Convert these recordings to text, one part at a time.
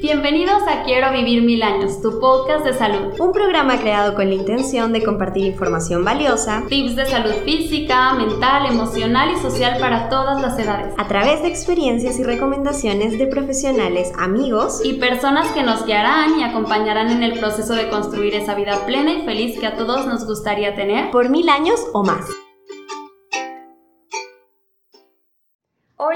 Bienvenidos a Quiero Vivir Mil Años, tu podcast de salud. Un programa creado con la intención de compartir información valiosa, tips de salud física, mental, emocional y social para todas las edades, a través de experiencias y recomendaciones de profesionales, amigos y personas que nos guiarán y acompañarán en el proceso de construir esa vida plena y feliz que a todos nos gustaría tener por mil años o más.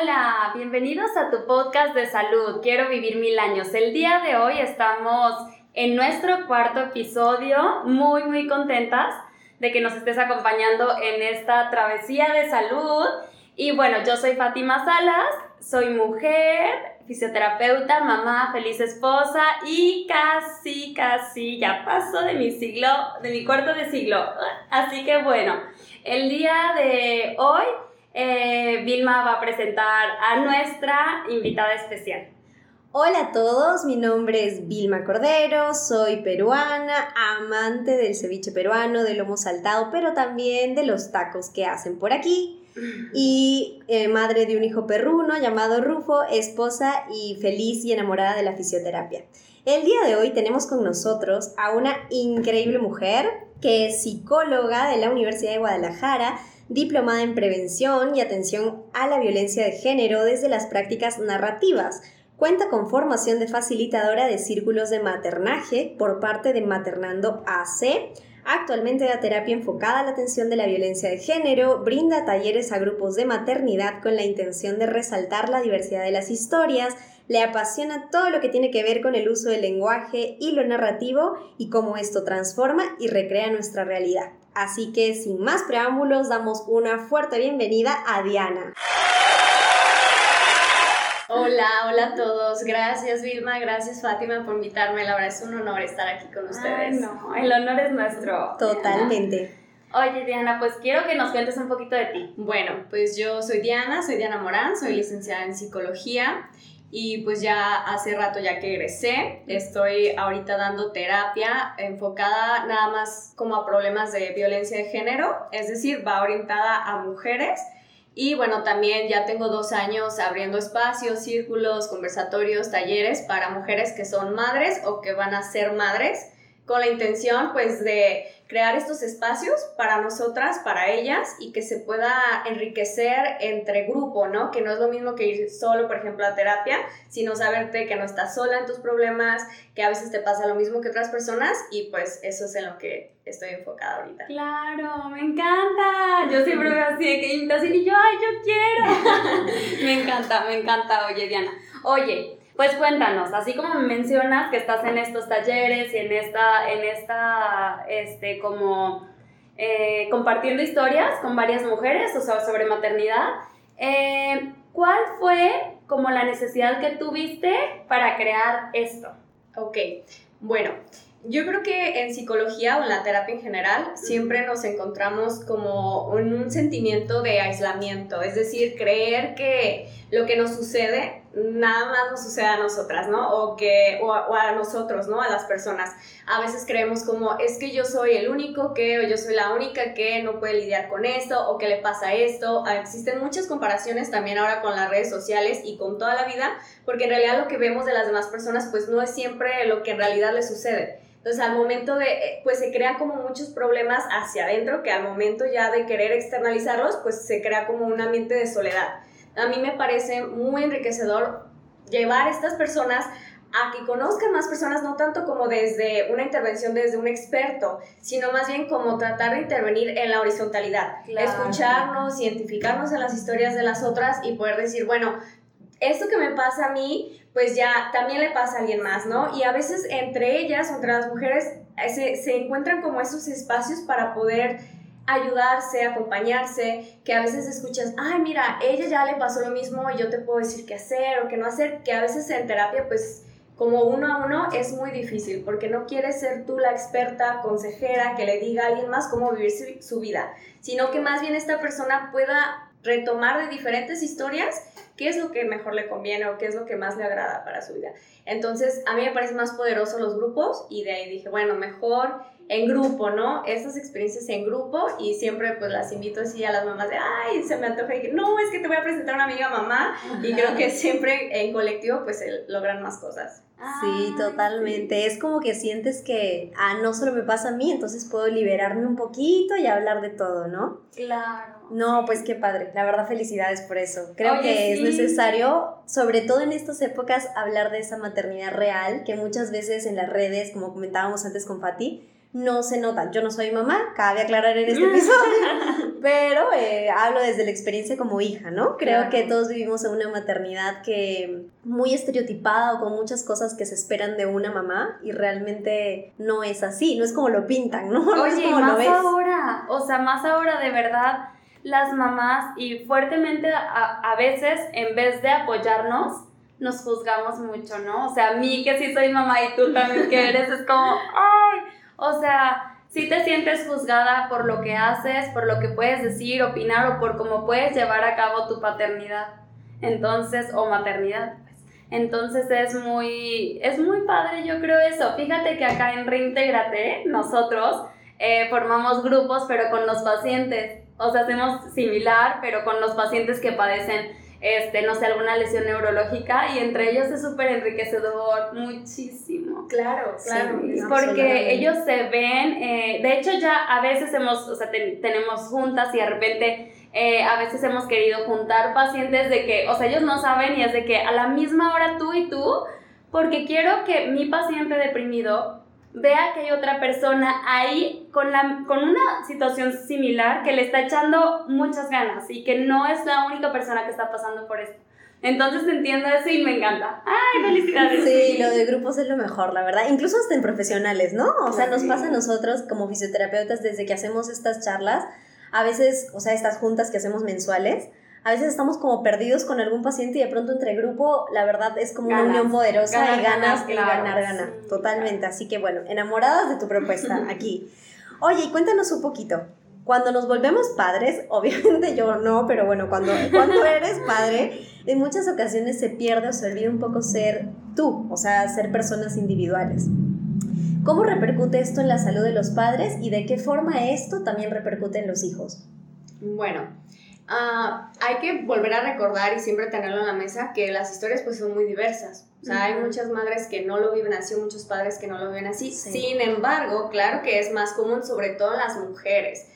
Hola, bienvenidos a tu podcast de salud. Quiero vivir mil años. El día de hoy estamos en nuestro cuarto episodio, muy, muy contentas de que nos estés acompañando en esta travesía de salud. Y bueno, yo soy Fátima Salas, soy mujer, fisioterapeuta, mamá, feliz esposa y casi, casi ya paso de mi siglo, de mi cuarto de siglo. Así que bueno, el día de hoy eh, Vilma va a presentar a nuestra invitada especial. Hola a todos, mi nombre es Vilma Cordero, soy peruana, amante del ceviche peruano, del lomo saltado, pero también de los tacos que hacen por aquí. Y eh, madre de un hijo perruno llamado Rufo, esposa y feliz y enamorada de la fisioterapia. El día de hoy tenemos con nosotros a una increíble mujer que es psicóloga de la Universidad de Guadalajara, diplomada en prevención y atención a la violencia de género desde las prácticas narrativas. Cuenta con formación de facilitadora de círculos de maternaje por parte de Maternando AC. Actualmente da terapia enfocada a la atención de la violencia de género, brinda talleres a grupos de maternidad con la intención de resaltar la diversidad de las historias, le apasiona todo lo que tiene que ver con el uso del lenguaje y lo narrativo y cómo esto transforma y recrea nuestra realidad. Así que sin más preámbulos, damos una fuerte bienvenida a Diana. Hola, hola a todos. Gracias Vilma, gracias Fátima por invitarme. La verdad es un honor estar aquí con ustedes. no, el honor es nuestro. Totalmente. Oye Diana, pues quiero que nos cuentes un poquito de ti. Bueno, pues yo soy Diana, soy Diana Morán, soy licenciada en psicología y pues ya hace rato ya que egresé, estoy ahorita dando terapia enfocada nada más como a problemas de violencia de género, es decir, va orientada a mujeres. Y bueno, también ya tengo dos años abriendo espacios, círculos, conversatorios, talleres para mujeres que son madres o que van a ser madres con la intención pues de crear estos espacios para nosotras, para ellas y que se pueda enriquecer entre grupo, ¿no? Que no es lo mismo que ir solo, por ejemplo, a terapia, sino saberte que no estás sola en tus problemas, que a veces te pasa lo mismo que otras personas y pues eso es en lo que estoy enfocada ahorita. Claro, me encanta. Yo siempre veo así que y yo, ay, yo quiero. me encanta, me encanta, oye, Diana. Oye, pues cuéntanos, así como me mencionas que estás en estos talleres y en esta, en esta, este, como eh, compartiendo historias con varias mujeres, o sea, sobre maternidad, eh, ¿cuál fue como la necesidad que tuviste para crear esto? Ok, bueno, yo creo que en psicología o en la terapia en general siempre nos encontramos como en un sentimiento de aislamiento, es decir, creer que lo que nos sucede nada más nos sucede a nosotras, ¿no? O, que, o a, nosotros, ¿no? A las personas. A veces creemos como, es que yo soy el único que, o yo soy la única que no puede lidiar con esto, o que le pasa esto. Ah, existen muchas comparaciones también ahora con las redes sociales y con toda la vida, porque en realidad lo que vemos de las demás personas, pues no es siempre lo que en realidad les sucede. Entonces, al momento de, eh, pues se crean como muchos problemas hacia adentro, que al momento ya de querer externalizarlos, pues se crea como un ambiente de soledad a mí me parece muy enriquecedor llevar a estas personas a que conozcan más personas, no tanto como desde una intervención desde un experto, sino más bien como tratar de intervenir en la horizontalidad, escucharnos, identificarnos en las historias de las otras y poder decir, bueno, esto que me pasa a mí, pues ya también le pasa a alguien más, ¿no? Y a veces entre ellas, entre las mujeres, eh, se, se encuentran como esos espacios para poder ayudarse, acompañarse, que a veces escuchas, ay, mira, ella ya le pasó lo mismo y yo te puedo decir qué hacer o qué no hacer, que a veces en terapia, pues como uno a uno es muy difícil, porque no quieres ser tú la experta, consejera, que le diga a alguien más cómo vivir su, vida, sino que más bien esta persona pueda retomar de diferentes historias qué es lo que mejor le conviene o qué es lo que más le agrada para su vida. Entonces, a mí me parece más poderoso los grupos y de ahí dije, bueno, mejor en grupo, ¿no? Esas experiencias en grupo y siempre pues las invito así a las mamás de, ay, se me antoja y no, es que te voy a presentar a una amiga mamá y creo que siempre en colectivo pues logran más cosas. Sí, totalmente. Es como que sientes que, ah, no solo me pasa a mí, entonces puedo liberarme un poquito y hablar de todo, ¿no? Claro. No, pues qué padre. La verdad, felicidades por eso. Creo que es necesario, sobre todo en estas épocas, hablar de esa maternidad real, que muchas veces en las redes, como comentábamos antes con Fati, no se nota. Yo no soy mamá, cabe aclarar en este episodio, pero eh, hablo desde la experiencia como hija, ¿no? Creo que todos vivimos en una maternidad que muy estereotipada o con muchas cosas que se esperan de una mamá y realmente no es así, no es como lo pintan, ¿no? no Oye, más ahora, o sea, más ahora de verdad las mamás y fuertemente a, a veces en vez de apoyarnos, nos juzgamos mucho, ¿no? O sea, a mí que sí soy mamá y tú también que eres, es como, ay, o sea, si te sientes juzgada por lo que haces, por lo que puedes decir, opinar o por cómo puedes llevar a cabo tu paternidad. Entonces, o maternidad. Pues. Entonces es muy, es muy padre, yo creo eso. Fíjate que acá en Reintegrate, nosotros eh, formamos grupos, pero con los pacientes. O sea, hacemos similar, pero con los pacientes que padecen este, no sé, alguna lesión neurológica y entre ellos es súper enriquecedor, muchísimo. Claro, claro. porque ellos se ven, eh, de hecho ya a veces hemos, o sea, tenemos juntas y de repente eh, a veces hemos querido juntar pacientes de que, o sea, ellos no saben y es de que a la misma hora tú y tú, porque quiero que mi paciente deprimido vea que hay otra persona ahí con, la, con una situación similar que le está echando muchas ganas y que no es la única persona que está pasando por esto. Entonces entiendo eso y me encanta. ¡Ay, felicidades! Sí, lo de grupos es lo mejor, la verdad. Incluso hasta en profesionales, ¿no? O sea, nos pasa a nosotros como fisioterapeutas desde que hacemos estas charlas, a veces, o sea, estas juntas que hacemos mensuales, a veces estamos como perdidos con algún paciente y de pronto entre grupo, la verdad es como una unión poderosa y ganas de ganar, ganar, totalmente. Así que bueno, enamoradas de tu propuesta aquí. Oye, y cuéntanos un poquito. Cuando nos volvemos padres, obviamente yo no, pero bueno, cuando, cuando eres padre, en muchas ocasiones se pierde o se olvida un poco ser tú, o sea, ser personas individuales. ¿Cómo repercute esto en la salud de los padres y de qué forma esto también repercute en los hijos? Bueno, Ah, hay que volver a recordar y siempre tenerlo en la mesa que las historias pues son muy diversas. O sea, hay muchas madres que no lo viven así, muchos padres que no lo viven así. Sin embargo, claro que es más común sobre todo en las mujeres.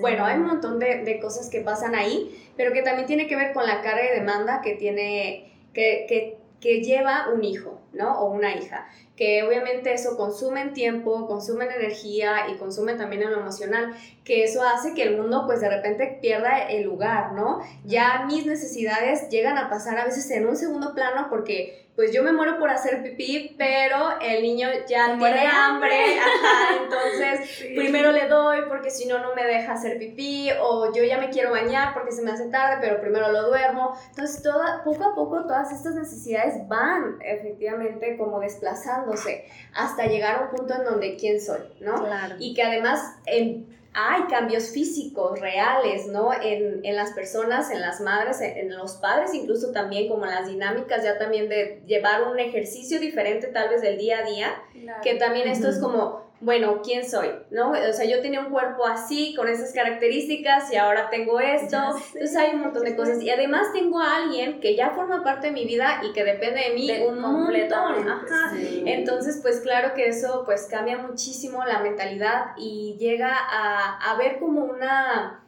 Bueno, hay un montón de, de, cosas que pasan ahí, pero que también tiene que ver con la carga de demanda que tiene, que, que, que lleva un hijo, ¿no? O una hija que obviamente eso consume tiempo, consume energía y consume también en lo emocional, que eso hace que el mundo pues de repente pierda el lugar, ¿no? Ya mis necesidades llegan a pasar a veces en un segundo plano porque pues yo me muero por hacer pipí, pero el niño ya tiene hambre, ajá, entonces primero le doy porque si no no me deja hacer pipí o yo ya me quiero bañar porque se me hace tarde, pero primero lo duermo. Entonces toda, poco a poco todas estas necesidades van efectivamente como desplazándose hasta llegar a un punto en donde quién soy, ¿no? Claro. Y que además en hay cambios físicos reales, ¿no? En, en, las personas, en las madres, en, los padres, incluso también como las dinámicas ya también de llevar un ejercicio diferente tal vez del día a día, que también esto es como bueno, ¿quién soy? ¿No? O sea, yo tenía un cuerpo así, con esas características, y ahora tengo esto. Entonces hay un montón de cosas. Y además tengo a alguien que ya forma parte de mi vida y que depende de mí un montón. Ajá. Entonces, pues claro que eso pues cambia muchísimo la mentalidad y llega a, a ver como una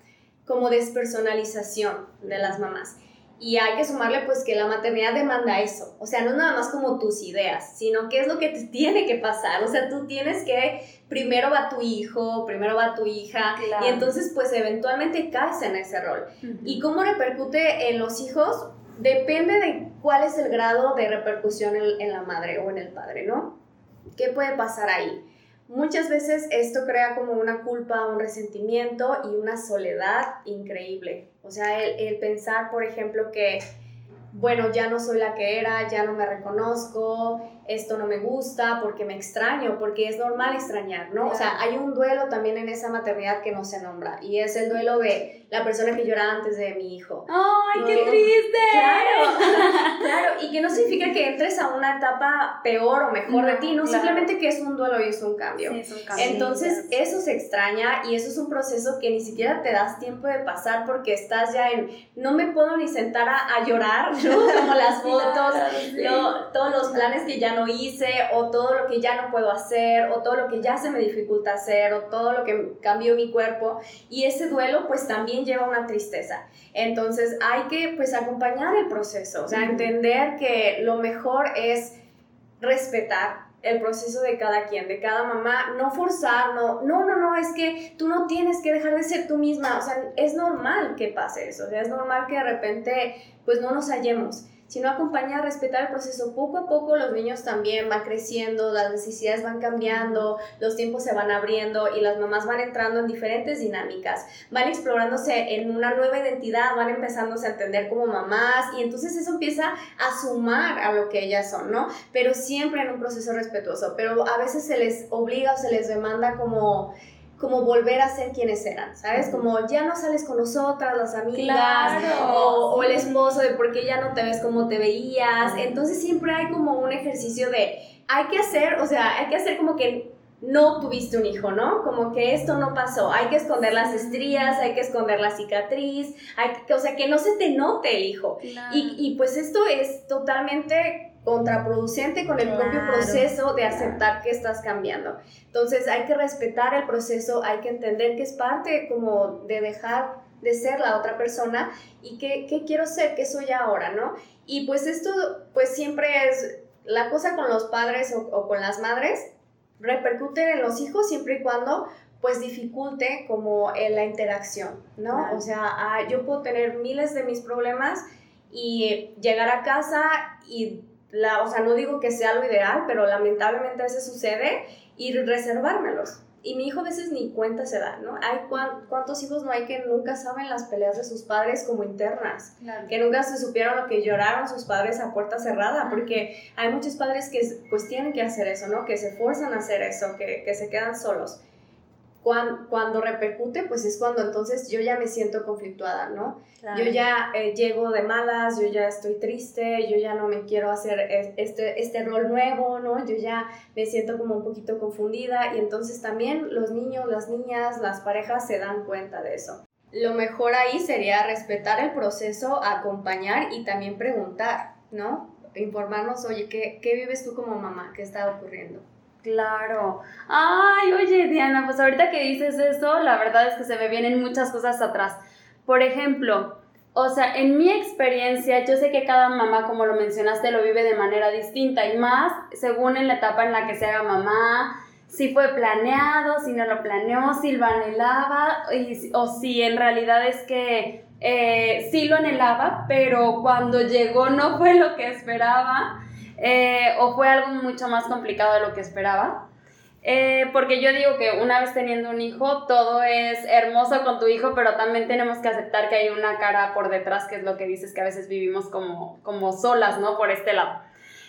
como despersonalización de las mamás. Y hay que sumarle pues que la maternidad demanda eso, o sea, no nada más como tus ideas, sino qué es lo que te tiene que pasar, o sea, tú tienes que, primero va tu hijo, primero va tu hija, y entonces pues eventualmente caes en ese rol. ¿Y cómo repercute en los hijos? Depende de cuál es el grado de repercusión en, en la madre o en el padre, ¿no? ¿Qué puede pasar ahí? Muchas veces esto crea como una culpa, un resentimiento y una soledad increíble. O sea, el, pensar, por ejemplo, que bueno, ya no soy la que era, ya no me reconozco, esto no me gusta, porque me extraño, porque es normal extrañar, ¿no? O sea, hay un duelo también en esa maternidad que no se nombra y es el duelo de la persona que llora antes de mi hijo. ¡Ay, qué triste! Claro, claro, y que no significa que entres a una etapa peor o mejor de ti, no, simplemente que es un duelo y es un cambio. Sí, es un cambio. Entonces, eso se extraña y eso es un proceso que ni siquiera te das tiempo de pasar porque estás ya en, no me puedo ni sentar a, a llorar, ¿no? Como las fotos, todos los planes que ya no hice, o todo lo que ya no puedo hacer, o todo lo que ya se me dificulta hacer, o todo lo que cambió mi cuerpo. Y ese duelo pues también lleva una tristeza. Entonces hay que pues acompañar el proceso, o sea, entender que lo mejor es respetar el proceso de cada quien, de cada mamá, no forzar, no, no, no, no, es que tú no tienes que dejar de ser tú misma, o sea, es normal que pase eso, o sea, es normal que de repente pues no nos hallemos sino acompañar, respetar el proceso. Poco a poco los niños también van creciendo, las necesidades van cambiando, los tiempos se van abriendo y las mamás van entrando en diferentes dinámicas, van explorándose en una nueva identidad, van empezándose a entender como mamás y entonces eso empieza a sumar a lo que ellas son, ¿no? Pero siempre en un proceso respetuoso, pero a veces se les obliga o se les demanda como como volver a ser quienes eran, ¿sabes? Como ya no sales con nosotras, las amigas, o, el esposo de por qué ya no te ves como te veías. Entonces siempre hay como un ejercicio de, hay que hacer, o sea, hay que hacer como que no tuviste un hijo, ¿no? Como que esto no pasó. Hay que esconder las estrías, hay que esconder la cicatriz, hay que, o sea, que no se te note el hijo. Y, y pues esto es totalmente contraproducente con el propio proceso de aceptar que estás cambiando. Entonces hay que respetar el proceso, hay que entender que es parte como de dejar de ser la otra persona y que, quiero ser, que soy ahora, ¿no? Y pues esto pues siempre es la cosa con los padres o, con las madres, repercute en los hijos siempre y cuando pues dificulte como en la interacción, ¿no? O sea, ah, yo puedo tener miles de mis problemas y llegar a casa y la, o sea, no digo que sea lo ideal, pero lamentablemente a veces sucede, y reservármelos. Y mi hijo a veces ni cuenta se da, ¿no? Hay cuántos hijos no hay que nunca saben las peleas de sus padres como internas, que nunca se supieron lo que lloraron sus padres a puerta cerrada, porque hay muchos padres que pues tienen que hacer eso, ¿no? Que se fuerzan a hacer eso, que, que se quedan solos cuando, repercute, pues es cuando entonces yo ya me siento conflictuada, ¿no? Yo ya eh, llego de malas, yo ya estoy triste, yo ya no me quiero hacer este, este rol nuevo, ¿no? Yo ya me siento como un poquito confundida y entonces también los niños, las niñas, las parejas se dan cuenta de eso. Lo mejor ahí sería respetar el proceso, acompañar y también preguntar, ¿no? Informarnos, oye, ¿qué, qué vives tú como mamá? ¿Qué está ocurriendo? Claro. Ay, oye, Diana, pues ahorita que dices eso, la verdad es que se me vienen muchas cosas atrás. Por ejemplo, o sea, en mi experiencia, yo sé que cada mamá, como lo mencionaste, lo vive de manera distinta y más según en la etapa en la que se haga mamá, si fue planeado, si no lo planeó, si lo anhelaba o si en realidad es que eh, sí lo anhelaba, pero cuando llegó no fue lo que esperaba. Eh, o fue algo mucho más complicado de lo que esperaba. Eh, porque yo digo que una vez teniendo un hijo, todo es hermoso con tu hijo, pero también tenemos que aceptar que hay una cara por detrás, que es lo que dices, que a veces vivimos como, como solas, ¿no? Por este lado.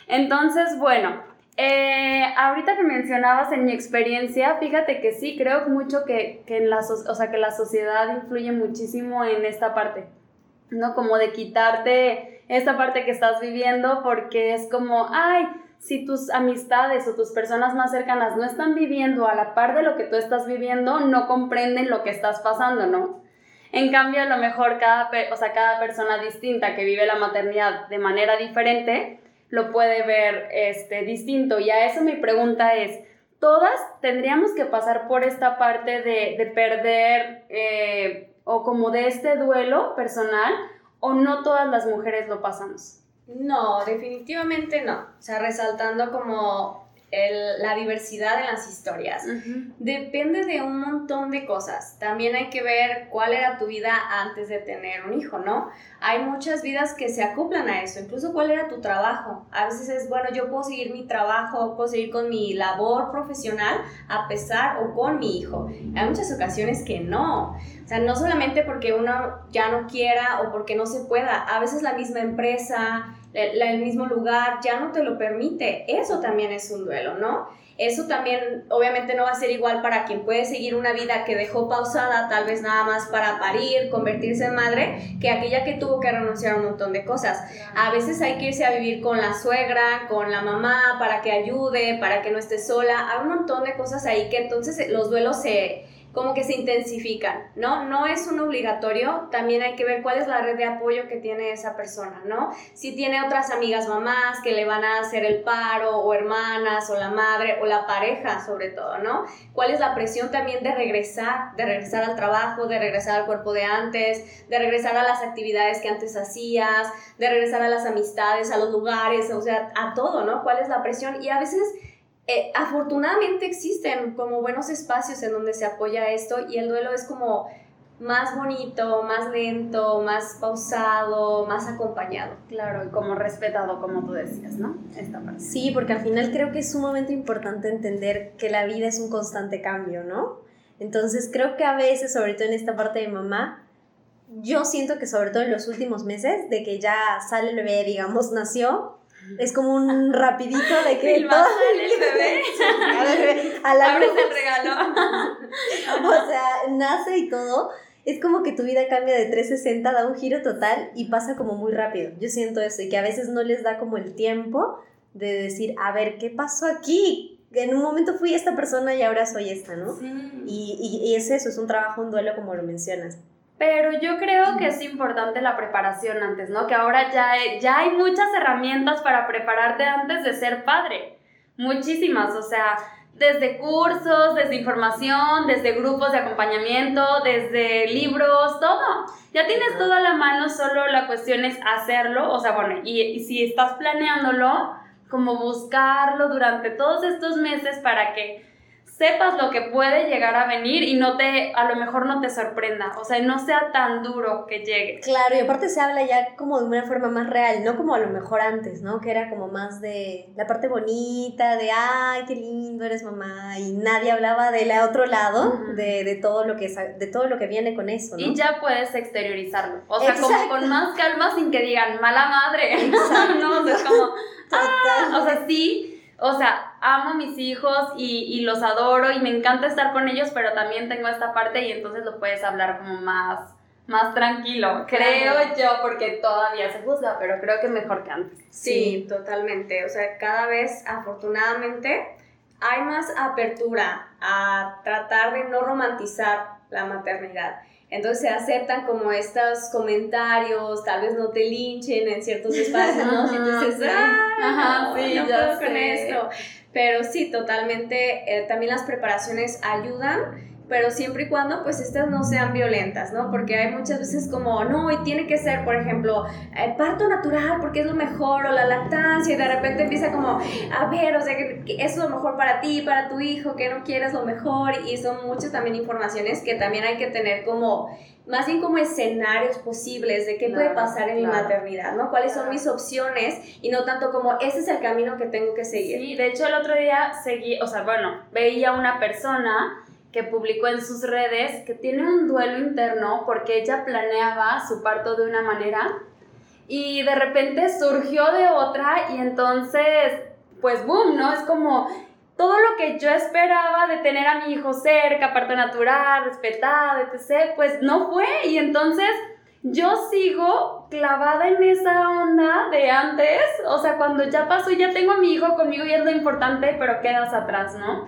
Entonces, bueno, eh, ahorita que mencionabas en mi experiencia, fíjate que sí, creo mucho que, que, en la, o sea, que la sociedad influye muchísimo en esta parte, ¿no? Como de quitarte esta parte que estás viviendo porque es como, ay, si tus amistades o tus personas más cercanas no están viviendo a la par de lo que tú estás viviendo, no comprenden lo que estás pasando, ¿no? En cambio, a lo mejor cada, o sea, cada persona distinta que vive la maternidad de manera diferente lo puede ver este, distinto. Y a eso mi pregunta es, ¿todas tendríamos que pasar por esta parte de, perder eh, o como de este duelo personal? O no todas las mujeres lo pasamos? No, definitivamente no. O sea, resaltando como la diversidad en las historias. Depende de un montón de cosas. También hay que ver cuál era tu vida antes de tener un hijo, ¿no? Hay muchas vidas que se acoplan a eso, incluso cuál era tu trabajo. A veces es, bueno, yo puedo seguir mi trabajo, puedo seguir con mi labor profesional a pesar o con mi hijo. Hay muchas ocasiones que no. O sea, no solamente porque uno ya no quiera o porque no se pueda, a veces la misma empresa, el mismo lugar ya no te lo permite. Eso también es un duelo, ¿no? Eso también obviamente no va a ser igual para quien puede seguir una vida que dejó pausada, tal vez nada más para parir, convertirse en madre, que aquella que tuvo que renunciar a un montón de cosas. A veces hay que irse a vivir con la suegra, con la mamá, para que ayude, para que no esté sola. Hay un montón de cosas ahí que entonces los duelos se como que se intensifican, ¿no? No es un obligatorio, también hay que ver cuál es la red de apoyo que tiene esa persona, ¿no? Si tiene otras amigas mamás que le van a hacer el paro, o hermanas, o la madre, o la pareja sobre todo, ¿no? ¿Cuál es la presión también de regresar, de regresar al trabajo, de regresar al cuerpo de antes, de regresar a las actividades que antes hacías, de regresar a las amistades, a los lugares, o sea, a todo, ¿no? ¿Cuál es la presión? Y a veces eh, afortunadamente existen como buenos espacios en donde se apoya esto y el duelo es como más bonito, más lento, más pausado, más acompañado. Claro, y como respetado, como tú decías, ¿no? Esta parte. Sí, porque al final creo que es sumamente importante entender que la vida es un constante cambio, ¿no? Entonces creo que a veces, sobre todo en esta parte de mamá, yo siento que sobre todo en los últimos meses, de que ya sale el bebé, digamos, nació, es como un rapidito de que todo el bebé a la abres el regalo. O sea nace y todo. Es como que tu vida cambia de 360 da un giro total y pasa como muy rápido. Yo siento eso y que a veces no les da como el tiempo de decir a ver qué pasó aquí en un momento fui esta persona y ahora soy esta no y, y, y es eso es un trabajo un duelo como lo mencionas pero yo creo que es importante la preparación antes, ¿no? Que ahora ya, ya hay muchas herramientas para prepararte antes de ser padre. Muchísimas, o sea, desde cursos, desde información, desde grupos de acompañamiento, desde libros, todo. Ya tienes todo a la mano, solo la cuestión es hacerlo, o sea, bueno, y, y si estás planeándolo, como buscarlo durante todos estos meses para que sepas lo que puede llegar a venir y no te, a lo mejor no te sorprenda, o sea, no sea tan duro que llegue. Claro, y aparte se habla ya como de una forma más real, no como a lo mejor antes, ¿no? Que era como más de la parte bonita, de, ay, qué lindo eres mamá, y nadie hablaba del otro lado, de, de, todo lo que, de todo lo que viene con eso, ¿no? Y ya puedes exteriorizarlo, o sea, como con más calma sin que digan, mala madre, no, o sea, como, ah, o sea, sí o sea, amo a mis hijos y, los adoro y me encanta estar con ellos, pero también tengo esta parte y entonces lo puedes hablar como más, más tranquilo, creo yo, porque todavía se juzga, pero creo que mejor que antes. Sí, totalmente. O sea, cada vez, afortunadamente, hay más apertura a tratar de no romantizar la maternidad. Entonces se aceptan como estos comentarios, tal vez no te linchen en ciertos espacios, ¿no? Entonces, ah, sí, no puedo con esto. Pero sí, totalmente, eh, también las preparaciones ayudan pero siempre y cuando pues estas no sean violentas, ¿no? Porque hay muchas veces como, no, y tiene que ser, por ejemplo, el parto natural porque es lo mejor, o la lactancia, y de repente empieza como, a ver, o sea, que, es lo mejor para ti, para tu hijo, que no quieres lo mejor, y son muchas también informaciones que también hay que tener como, más bien como escenarios posibles de qué puede pasar en mi maternidad, ¿no? ¿Cuáles son mis opciones? Y no tanto como, ese es el camino que tengo que seguir. Sí, de hecho el otro día seguí, o sea, bueno, veía una persona que publicó en sus redes que tiene un duelo interno porque ella planeaba su parto de una manera y de repente surgió de otra y entonces, pues boom, ¿no? Es como todo lo que yo esperaba de tener a mi hijo cerca, parto natural, respetado, etc., pues no fue y entonces yo sigo clavada en esa onda de antes, o sea, cuando ya pasó y ya tengo a mi hijo conmigo y es lo importante, pero quedas atrás, ¿no?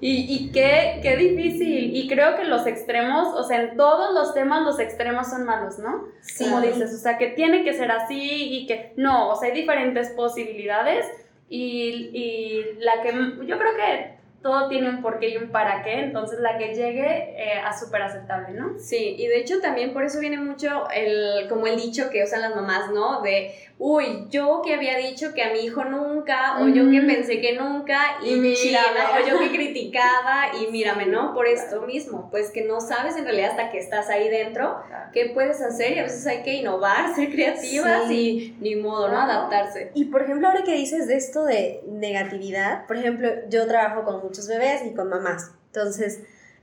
Y, y qué, qué difícil. Y creo que los extremos, o sea, en todos los temas los extremos son malos, ¿no? Sí. Como dices, o sea, que tiene que ser así y que no, o sea, hay diferentes posibilidades y, y la que yo creo que todo tiene un porqué y un para qué, entonces la que llegue eh, a súper aceptable, ¿no? Sí, y de hecho también por eso viene mucho el, como el dicho que usan las mamás, ¿no? De uy, yo que había dicho que a mi hijo nunca, o yo que pensé que nunca, y, mírame, o yo que criticaba, y mírame, ¿no? Por esto mismo, pues que no sabes en realidad hasta que estás ahí dentro qué puedes hacer, y a veces hay que innovar, ser creativas y ni modo, ¿no? Adaptarse. Y por ejemplo, ahora que dices de esto de negatividad, por ejemplo, yo trabajo con muchos bebés y con mamás, entonces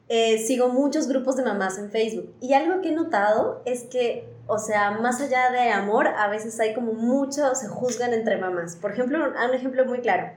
eh, sigo muchos grupos de mamás en Facebook y algo que he notado es que, o sea, más allá de amor, a veces hay como mucho, se juzgan entre mamás. Por ejemplo, un ejemplo muy claro.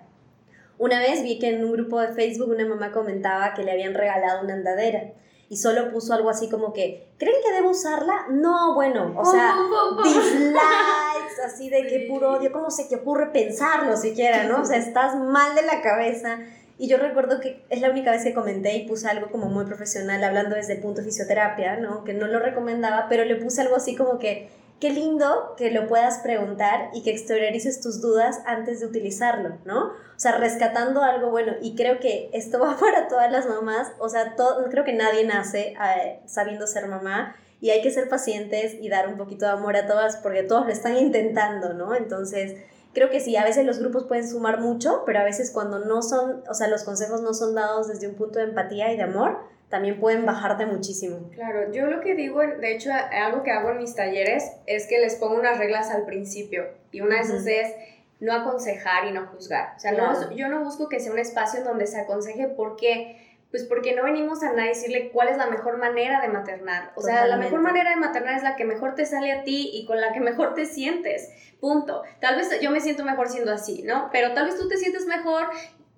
Una vez vi que en un grupo de Facebook una mamá comentaba que le habían regalado una andadera y solo puso algo así como que, ¿creen que debo usarla? No, bueno, o sea, dislikes, así de que puro odio, ¿cómo se te ocurre pensarlo siquiera, no? O sea, estás mal de la cabeza. Y yo recuerdo que es la única vez que comenté y puse algo como muy profesional, hablando desde el punto de fisioterapia, ¿no? Que no lo recomendaba, pero le puse algo así como que, qué lindo que lo puedas preguntar y que exteriorices tus dudas antes de utilizarlo, ¿no? O sea, rescatando algo bueno. Y creo que esto va para todas las mamás. O sea, todo, creo que nadie nace eh, sabiendo ser mamá y hay que ser pacientes y dar un poquito de amor a todas porque todos lo están intentando, ¿no? Entonces creo que sí, a veces los grupos pueden sumar mucho, pero a veces cuando no son, o sea, los consejos no son dados desde un punto de empatía y de amor, también pueden bajarte muchísimo. Claro, yo lo que digo, de hecho, algo que hago en mis talleres es que les pongo unas reglas al principio y una de esas es no aconsejar y no juzgar. O sea, no, yo no busco que sea un espacio en donde se aconseje porque pues porque no venimos a nadie decirle cuál es la mejor manera de maternar. O sea, la mejor manera de maternar es la que mejor te sale a ti y con la que mejor te sientes. Punto. Tal vez yo me siento mejor siendo así, ¿no? Pero tal vez tú te sientes mejor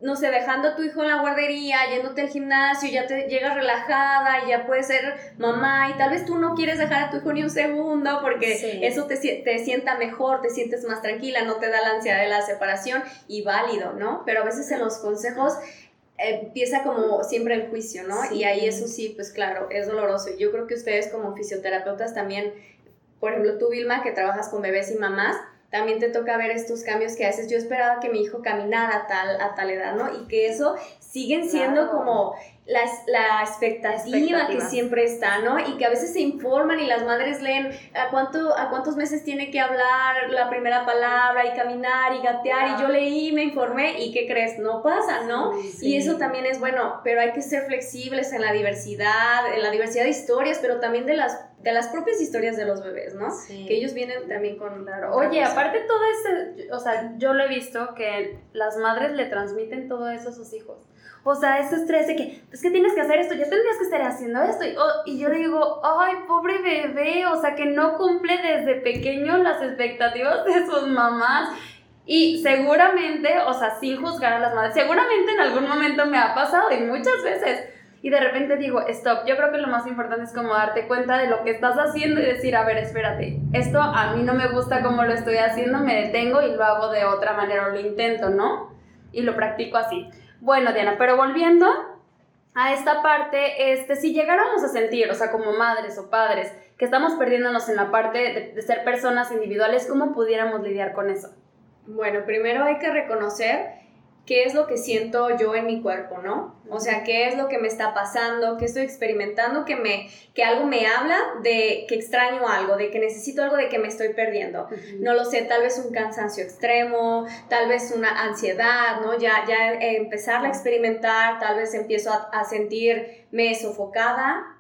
no sé, dejando a tu hijo en la guardería, yéndote al gimnasio, ya te llegas relajada, ya puedes ser mamá y tal vez tú no quieres dejar a tu hijo ni un segundo porque eso te, te sienta mejor, te sientes más tranquila, no te da la ansiedad de la separación y válido, ¿no? Pero a veces en los consejos empieza como siempre el juicio, ¿no? Y ahí eso sí, pues claro, es doloroso. Yo creo que ustedes como fisioterapeutas también, por ejemplo, tú Vilma, que trabajas con bebés y mamás, también te toca ver estos cambios que haces. Yo esperaba que mi hijo caminara a tal, a tal edad, ¿no? Y que eso siguen siendo como la, la expectativa, que siempre está, ¿no? Y que a veces se informan y las madres leen a, cuánto, a cuántos meses tiene que hablar la primera palabra y caminar y gatear. Y yo leí, me informé y ¿qué crees? No pasa, ¿no? Y eso también es bueno, pero hay que ser flexibles en la diversidad, en la diversidad de historias, pero también de las de las propias historias de los bebés, ¿no? Que ellos vienen también con... Claro. Oye, aparte todo ese, o sea, yo lo he visto que las madres le transmiten todo eso a sus hijos. O sea, ese estrés de que, es que tienes que hacer esto, ya tendrías que estar haciendo esto. Y, y yo digo, ay, pobre bebé, o sea, que no cumple desde pequeño las expectativas de sus mamás. Y seguramente, o sea, sin juzgar a las madres, seguramente en algún momento me ha pasado y muchas veces. Y de repente digo, stop, yo creo que lo más importante es como darte cuenta de lo que estás haciendo y decir, a ver, espérate, esto a mí no me gusta como lo estoy haciendo, me detengo y lo hago de otra manera o lo intento, ¿no? Y lo practico así. Bueno, Diana, pero volviendo a esta parte, este, si llegáramos a sentir, o sea, como madres o padres, que estamos perdiéndonos en la parte de, ser personas individuales, ¿cómo pudiéramos lidiar con eso? Bueno, primero hay que reconocer qué es lo que siento yo en mi cuerpo, ¿no? O sea, qué es lo que me está pasando, qué estoy experimentando, que, me, que algo me habla de que extraño algo, de que necesito algo, de que me estoy perdiendo. No lo sé, tal vez un cansancio extremo, tal vez una ansiedad, ¿no? Ya, ya empezarla a experimentar, tal vez empiezo a, a sentirme sofocada,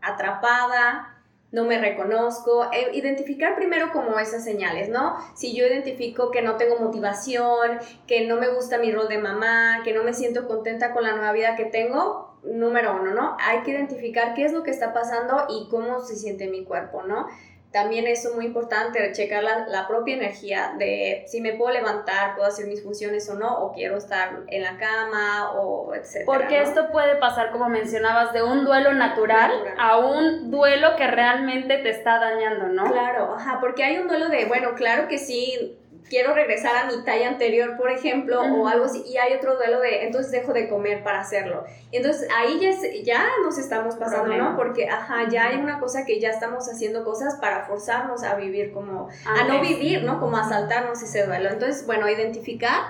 atrapada, no me reconozco, eh, identificar primero como esas señales, ¿no? Si yo identifico que no tengo motivación, que no me gusta mi rol de mamá, que no me siento contenta con la nueva vida que tengo, número uno, ¿no? Hay que identificar qué es lo que está pasando y cómo se siente mi cuerpo, ¿no? También es muy importante checar la, propia energía de si me puedo levantar, puedo hacer mis funciones o no, o quiero estar en la cama, o etcétera. Porque esto puede pasar, como mencionabas, de un duelo natural, a un duelo que realmente te está dañando, ¿no? Claro, ajá, porque hay un duelo de, bueno, claro que sí, quiero regresar a mi talla anterior, por ejemplo, o algo así, y hay otro duelo de, entonces dejo de comer para hacerlo. Entonces ahí ya, ya nos estamos pasando, ¿no? Porque, ajá, ya hay una cosa que ya estamos haciendo cosas para forzarnos a vivir como, a no vivir, ¿no? Como a saltarnos ese duelo. Entonces, bueno, identificar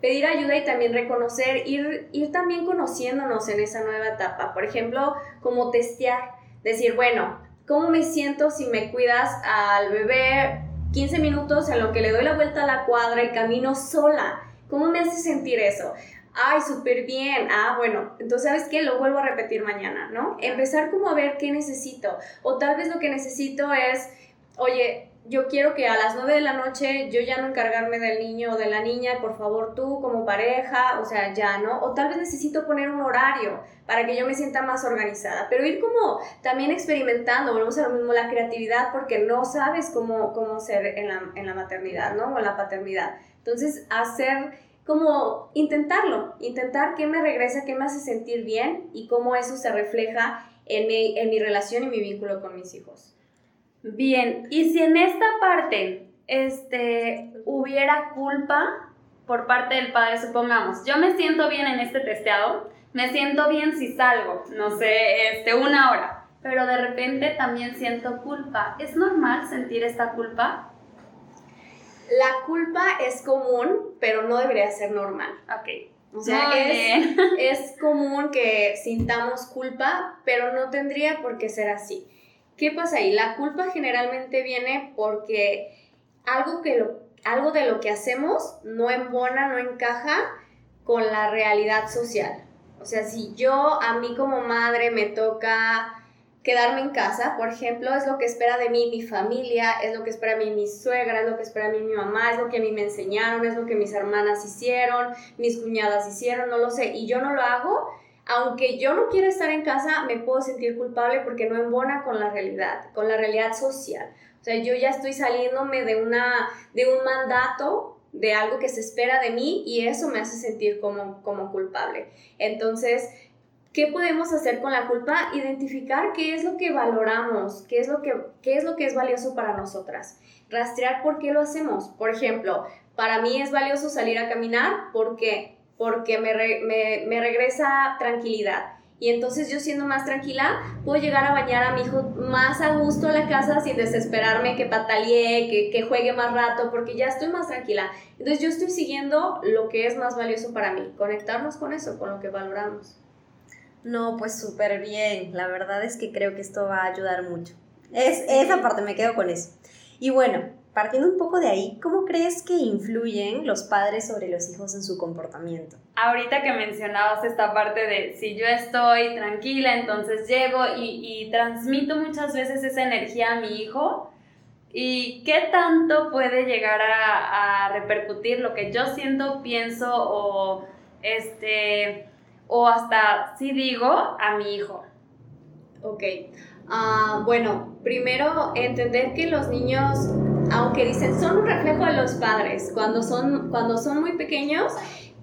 pedir ayuda y también reconocer, ir, ir también conociéndonos en esa nueva etapa. Por ejemplo, como testear, decir, bueno, ¿cómo me siento si me cuidas al bebé 15 minutos en lo que le doy la vuelta a la cuadra y camino sola. ¿Cómo me hace sentir eso? Ay, súper bien. Ah, bueno, entonces, ¿sabes qué? Lo vuelvo a repetir mañana, ¿no? Empezar como a ver qué necesito. O tal vez lo que necesito es, oye, yo quiero que a las 9 de la noche yo ya no encargarme del niño o de la niña, por favor tú como pareja, o sea, ya, ¿no? O tal vez necesito poner un horario para que yo me sienta más organizada, pero ir como también experimentando, volvemos a lo mismo, la creatividad, porque no sabes cómo, cómo ser en la, en la maternidad, ¿no? O en la paternidad. Entonces, hacer como intentarlo, intentar qué me regresa, qué me hace sentir bien y cómo eso se refleja en mi, en mi relación y mi vínculo con mis hijos. Bien, y si en esta parte este, hubiera culpa por parte del padre, supongamos, yo me siento bien en este testeado, me siento bien si salgo, no sé, este, una hora, pero de repente también siento culpa. ¿Es normal sentir esta culpa? La culpa es común, pero no debería ser normal. Ok. O sea, es, es común que sintamos culpa, pero no tendría por qué ser así. ¿Qué pasa ahí? La culpa generalmente viene porque algo, que lo, algo de lo que hacemos no embona, no encaja con la realidad social. O sea, si yo a mí como madre me toca quedarme en casa, por ejemplo, es lo que espera de mí mi familia, es lo que espera de mí mi suegra, es lo que espera de mí mi mamá, es lo que a mí me enseñaron, es lo que mis hermanas hicieron, mis cuñadas hicieron, no lo sé, y yo no lo hago, aunque yo no quiera estar en casa, me puedo sentir culpable porque no embona con la realidad, con la realidad social. O sea, yo ya estoy saliéndome de, una, de un mandato, de algo que se espera de mí y eso me hace sentir como, como culpable. Entonces, ¿qué podemos hacer con la culpa? Identificar qué es lo que valoramos, qué es lo que, qué es, lo que es valioso para nosotras. Rastrear por qué lo hacemos. Por ejemplo, para mí es valioso salir a caminar porque porque me, me, regresa tranquilidad. Y entonces yo siendo más tranquila, puedo llegar a bañar a mi hijo más a gusto en la casa sin desesperarme que patalee, que, que, juegue más rato, porque ya estoy más tranquila. Entonces yo estoy siguiendo lo que es más valioso para mí, conectarnos con eso, con lo que valoramos. No, pues súper bien. La verdad es que creo que esto va a ayudar mucho. Es, esa parte me quedo con eso. Y bueno, partiendo un poco de ahí, ¿cómo crees que influyen los padres sobre los hijos en su comportamiento? Ahorita que mencionabas esta parte de si yo estoy tranquila, entonces llego y, transmito muchas veces esa energía a mi hijo. ¿Y qué tanto puede llegar a, repercutir lo que yo siento, pienso o, este, o hasta si digo a mi hijo? Ok. Ah, bueno, primero entender que los niños aunque dicen son un reflejo de los padres, cuando son, cuando son muy pequeños,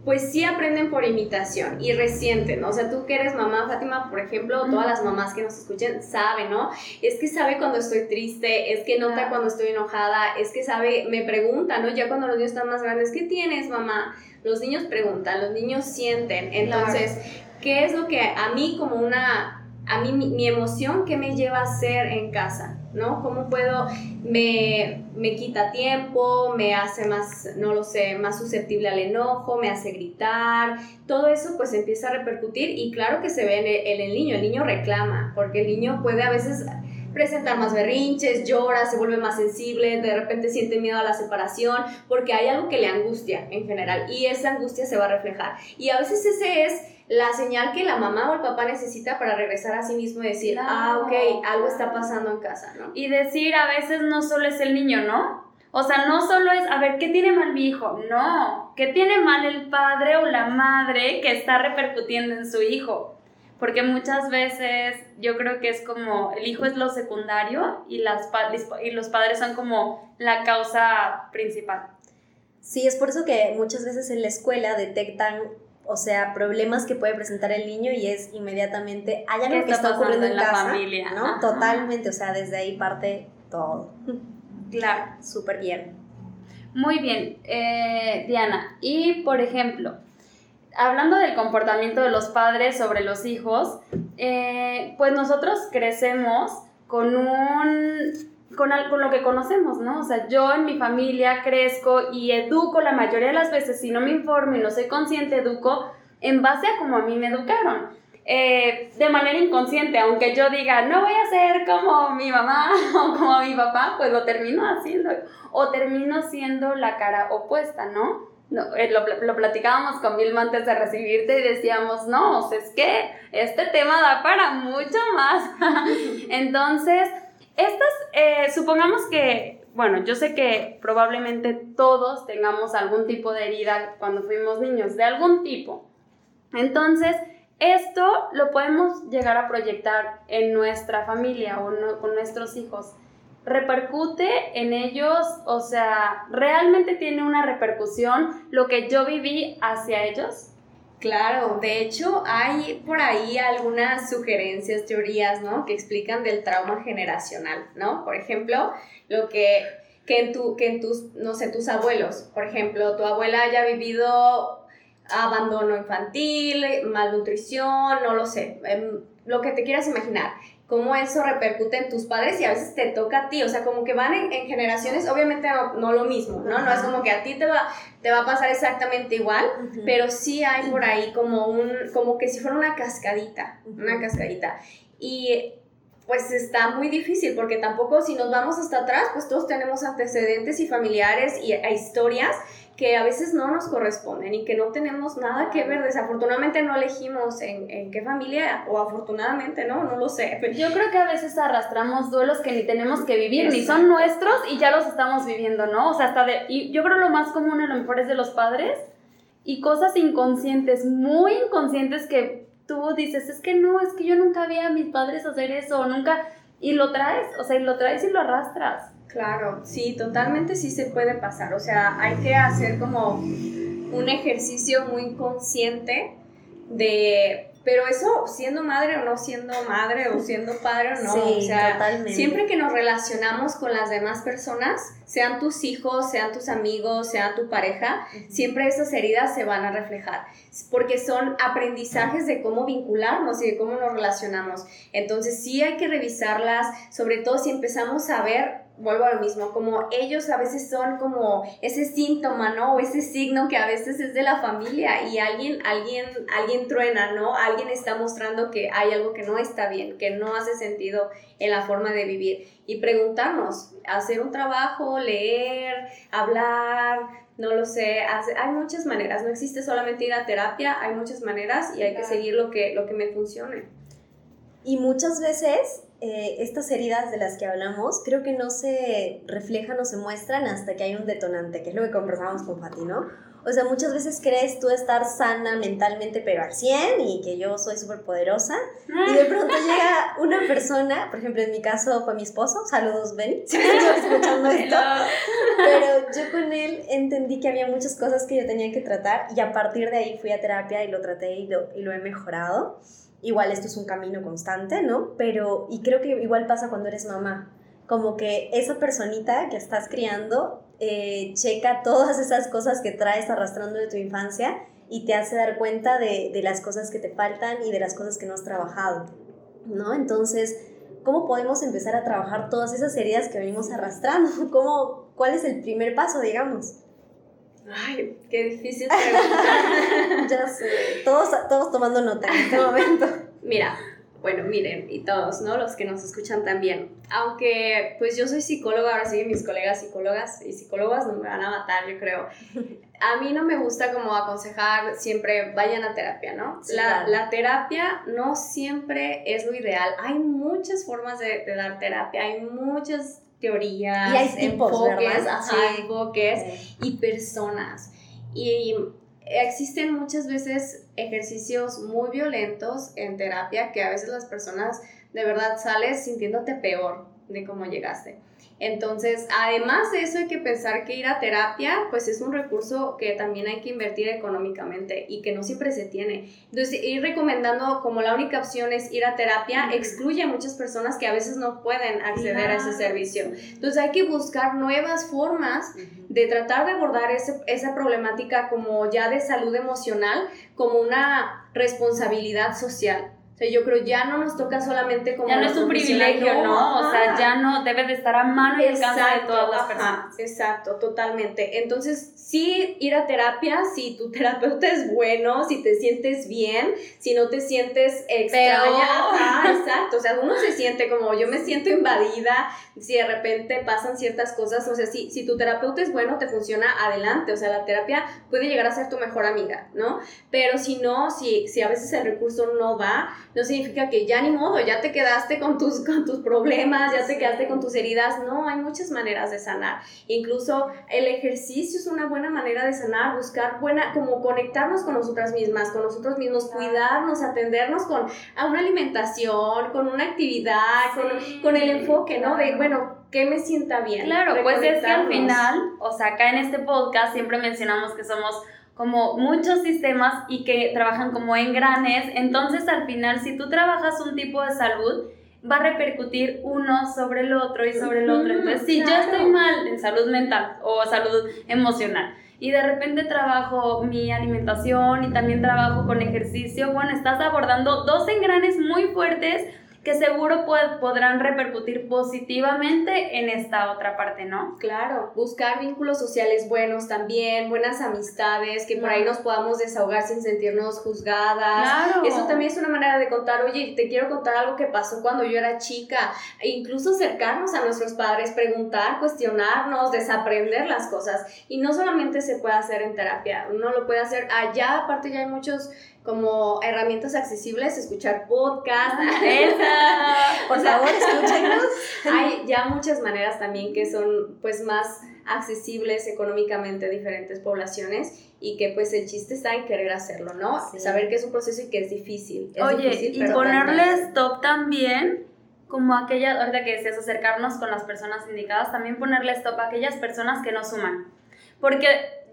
pues sí aprenden por imitación y resienten, ¿no? O sea, tú que eres mamá, Fátima, por ejemplo, todas las mamás que nos escuchen saben, ¿no? Es que sabe cuando estoy triste, es que nota cuando estoy enojada, es que sabe, me pregunta, ¿no? Ya cuando los niños están más grandes, ¿qué tienes, mamá? Los niños preguntan, los niños sienten. Entonces, ¿qué es lo que a mí como una, a mí mi, emoción, qué me lleva a hacer en casa? ¿no? ¿Cómo puedo, me, me, quita tiempo, me hace más, no lo sé, más susceptible al enojo, me hace gritar, todo eso pues empieza a repercutir y claro que se ve en el, niño, el niño reclama, porque el niño puede a veces presentar más berrinches, llora, se vuelve más sensible, de repente siente miedo a la separación, porque hay algo que le angustia en general y esa angustia se va a reflejar. Y a veces ese es la señal que la mamá o el papá necesita para regresar a sí mismo y decir, ah, ok, algo está pasando en casa, ¿no? Y decir, a veces no solo es el niño, ¿no? O sea, no solo es, a ver, ¿qué tiene mal mi hijo? No, ¿qué tiene mal el padre o la madre que está repercutiendo en su hijo? Porque muchas veces yo creo que es como, el hijo es lo secundario y, las, y los padres son como la causa principal. Sí, es por eso que muchas veces en la escuela detectan o sea, problemas que puede presentar el niño y es inmediatamente, hay algo que está ocurriendo en, la familia, ¿no? Totalmente, o sea, desde ahí parte todo. Claro. Súper bien. Muy bien, eh, Diana, y por ejemplo, hablando del comportamiento de los padres sobre los hijos, eh, pues nosotros crecemos con un con, con, lo que conocemos, ¿no? O sea, yo en mi familia crezco y educo la mayoría de las veces, si no me informo y no soy consciente, educo en base a cómo a mí me educaron. eh, de manera inconsciente, aunque yo diga, no voy a ser como mi mamá o como mi papá, pues lo termino haciendo o termino siendo la cara opuesta, ¿no? eh, lo, lo, platicábamos con Vilma antes de recibirte y decíamos, no, es que este tema da para mucho más. Entonces, estas, eh, supongamos que, bueno, yo sé que probablemente todos tengamos algún tipo de herida cuando fuimos niños, de algún tipo. Entonces, esto lo podemos llegar a proyectar en nuestra familia o con nuestros hijos. ¿Repercute en ellos? O sea, ¿realmente tiene una repercusión lo que yo viví hacia ellos? Claro, de hecho hay por ahí algunas sugerencias, teorías, ¿no? Que explican del trauma generacional, ¿no? Por ejemplo, lo que, que, en, tu, que en tus, no sé, tus abuelos, por ejemplo, tu abuela haya vivido abandono infantil, malnutrición, no lo sé, em, lo que te quieras imaginar, cómo eso repercute en tus padres y a veces te toca a ti, o sea, como que van en, generaciones, obviamente no, lo mismo, ¿no? No es como que a ti te va, te va a pasar exactamente igual, pero sí hay por ahí como un, como que si fuera una cascadita, una cascadita. Y pues está muy difícil porque tampoco si nos vamos hasta atrás, pues todos tenemos antecedentes y familiares y e historias que a veces no nos corresponden y que no tenemos nada que ver. Desafortunadamente no elegimos en, en qué familia o afortunadamente, ¿no? No lo sé. Yo creo que a veces arrastramos duelos que ni tenemos que vivir, ni son nuestros y ya los estamos viviendo, ¿no? O sea, hasta de... Y yo creo lo más común a lo mejor es de los padres y cosas inconscientes, muy inconscientes que tú dices, es que no, es que yo nunca vi a mis padres hacer eso, nunca... Y lo traes, o sea, y lo traes y lo arrastras. Claro, sí, totalmente sí se puede pasar. O sea, hay que hacer como un ejercicio muy consciente de, pero eso siendo madre o no siendo madre o siendo padre o no, o sea, siempre que nos relacionamos con las demás personas, sean tus hijos, sean tus amigos, sean tu pareja, siempre esas heridas se van a reflejar, porque son aprendizajes de cómo vincularnos y de cómo nos relacionamos. Entonces sí hay que revisarlas, sobre todo si empezamos a ver vuelvo a lo mismo, como ellos a veces son como ese síntoma, ¿no? O ese signo que a veces es de la familia y alguien, alguien, alguien truena, ¿no? Alguien está mostrando que hay algo que no está bien, que no hace sentido en la forma de vivir. Y preguntarnos, hacer un trabajo, leer, hablar, no lo sé, hay muchas maneras, no existe solamente ir a terapia, hay muchas maneras y hay que seguir lo que, lo que me funcione. Y muchas veces eh, estas heridas de las que hablamos creo que no se reflejan o se muestran hasta que hay un detonante, que es lo que conversábamos con Fati, ¿no? O sea, muchas veces crees tú estar sana mentalmente, pero al 100 y que yo soy súper poderosa. Y de pronto llega una persona, por ejemplo, en mi caso fue mi esposo, saludos Ben, si escuchando esto. Pero yo con él entendí que había muchas cosas que yo tenía que tratar y a partir de ahí fui a terapia y lo traté y lo, y lo he mejorado. Igual esto es un camino constante, ¿no? Pero, y creo que igual pasa cuando eres mamá. Como que esa personita que estás criando eh, checa todas esas cosas que traes arrastrando de tu infancia y te hace dar cuenta de, de las cosas que te faltan y de las cosas que no has trabajado, ¿no? Entonces, ¿cómo podemos empezar a trabajar todas esas heridas que venimos arrastrando? ¿Cómo, ¿Cuál es el primer paso, digamos? Ay, qué difícil pregunta. ya sé, todos, todos tomando nota en este momento. Mira, bueno, miren, y todos, ¿no? Los que nos escuchan también. Aunque, pues yo soy psicóloga, ahora sí, mis colegas psicólogas y psicólogas no me van a matar, yo creo. A mí no me gusta como aconsejar siempre vayan a terapia, ¿no? la, la, terapia no siempre es lo ideal. Hay muchas formas de, de dar terapia, hay muchas teorías, y hay enfoques, enfoques y personas. Y existen muchas veces ejercicios muy violentos en terapia que a veces las personas de verdad sales sintiéndote peor de cómo llegaste. Entonces, además de eso hay que pensar que ir a terapia, pues es un recurso que también hay que invertir económicamente y que no siempre se tiene. Entonces, ir recomendando como la única opción es ir a terapia, excluye a muchas personas que a veces no pueden acceder a ese servicio. Entonces, hay que buscar nuevas formas de tratar de abordar esa problemática como ya de salud emocional, como una responsabilidad social O sea, yo creo ya no nos toca solamente como... Ya no es un privilegio, ¿no? O sea, ya no debe de estar a mano y alcance de todas las personas. exacto, totalmente. Entonces, sí, ir a terapia, si tu terapeuta es bueno, si te sientes bien, si no te sientes extraña. Ajá, exacto. O sea, uno se siente como, yo me siento invadida, si de repente pasan ciertas cosas, o sea, si, si tu terapeuta es bueno, te funciona adelante. O sea, la terapia puede llegar a ser tu mejor amiga, ¿no? Pero si no, si, si a veces el recurso no va, no significa que ya ni modo, ya te quedaste con tus, con tus problemas, ya te quedaste con tus heridas. No, hay muchas maneras de sanar. Incluso el ejercicio es una buena manera de sanar, buscar buena, como conectarnos con nosotras mismas, con nosotros mismos, cuidarnos, atendernos con a una alimentación, con una actividad, con, con, el enfoque, ¿no? De, bueno, que me sienta bien. Claro, pues es que al final, o sea, acá en este podcast siempre mencionamos que somos como muchos sistemas y que trabajan como engranes. Entonces, al final, si tú trabajas un tipo de salud, va a repercutir uno sobre el otro y sobre el otro. Entonces, si yo estoy mal en salud mental o salud emocional y de repente trabajo mi alimentación y también trabajo con ejercicio, bueno, estás abordando dos engranes muy fuertes que seguro podrán repercutir positivamente en esta otra parte, ¿no? Claro, buscar vínculos sociales buenos también, buenas amistades, que por ahí nos podamos desahogar sin sentirnos juzgadas. Claro. Eso también es una manera de contar, oye, te quiero contar algo que pasó cuando yo era chica, e incluso acercarnos a nuestros padres, preguntar, cuestionarnos, desaprender las cosas. Y no solamente se puede hacer en terapia, uno lo puede hacer allá, aparte ya hay muchos como herramientas accesibles, escuchar podcast. Por favor, escúchenos. Hay ya muchas maneras también que son pues más accesibles económicamente a diferentes poblaciones y que pues el chiste está en querer hacerlo, ¿no? Saber que es un proceso y que es difícil. Oye, y ponerle stop también, como aquella, ahorita que decías acercarnos con las personas indicadas, también ponerle stop a aquellas personas que no suman. Porque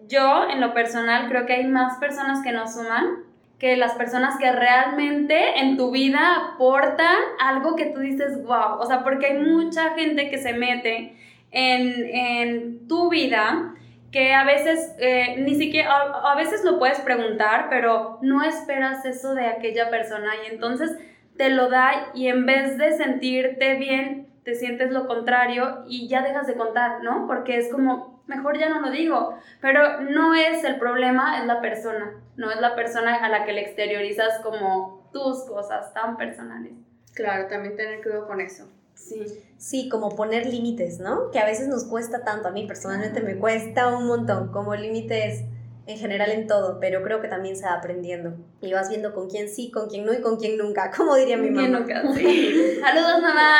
yo, en lo personal, creo que hay más personas que no suman que las personas que realmente en tu vida aportan algo que tú dices, wow, o sea, porque hay mucha gente que se mete en, en tu vida que a veces eh, ni siquiera, a, a, veces lo puedes preguntar, pero no esperas eso de aquella persona y entonces te lo da y en vez de sentirte bien, te sientes lo contrario y ya dejas de contar, ¿no? Porque es como, mejor ya no lo digo. Pero no es el problema, es la persona. No es la persona a la que le exteriorizas como tus cosas tan personales. Claro, también tener cuidado con eso. Sí. Sí, como poner límites, ¿no? Que a veces nos cuesta tanto. A mí personalmente me cuesta un montón. Como límites en general en todo, pero creo que también se va aprendiendo. Y vas viendo con quién sí, con quién no y con quién nunca, como diría mi mamá. nunca, sí. Saludos, mamá.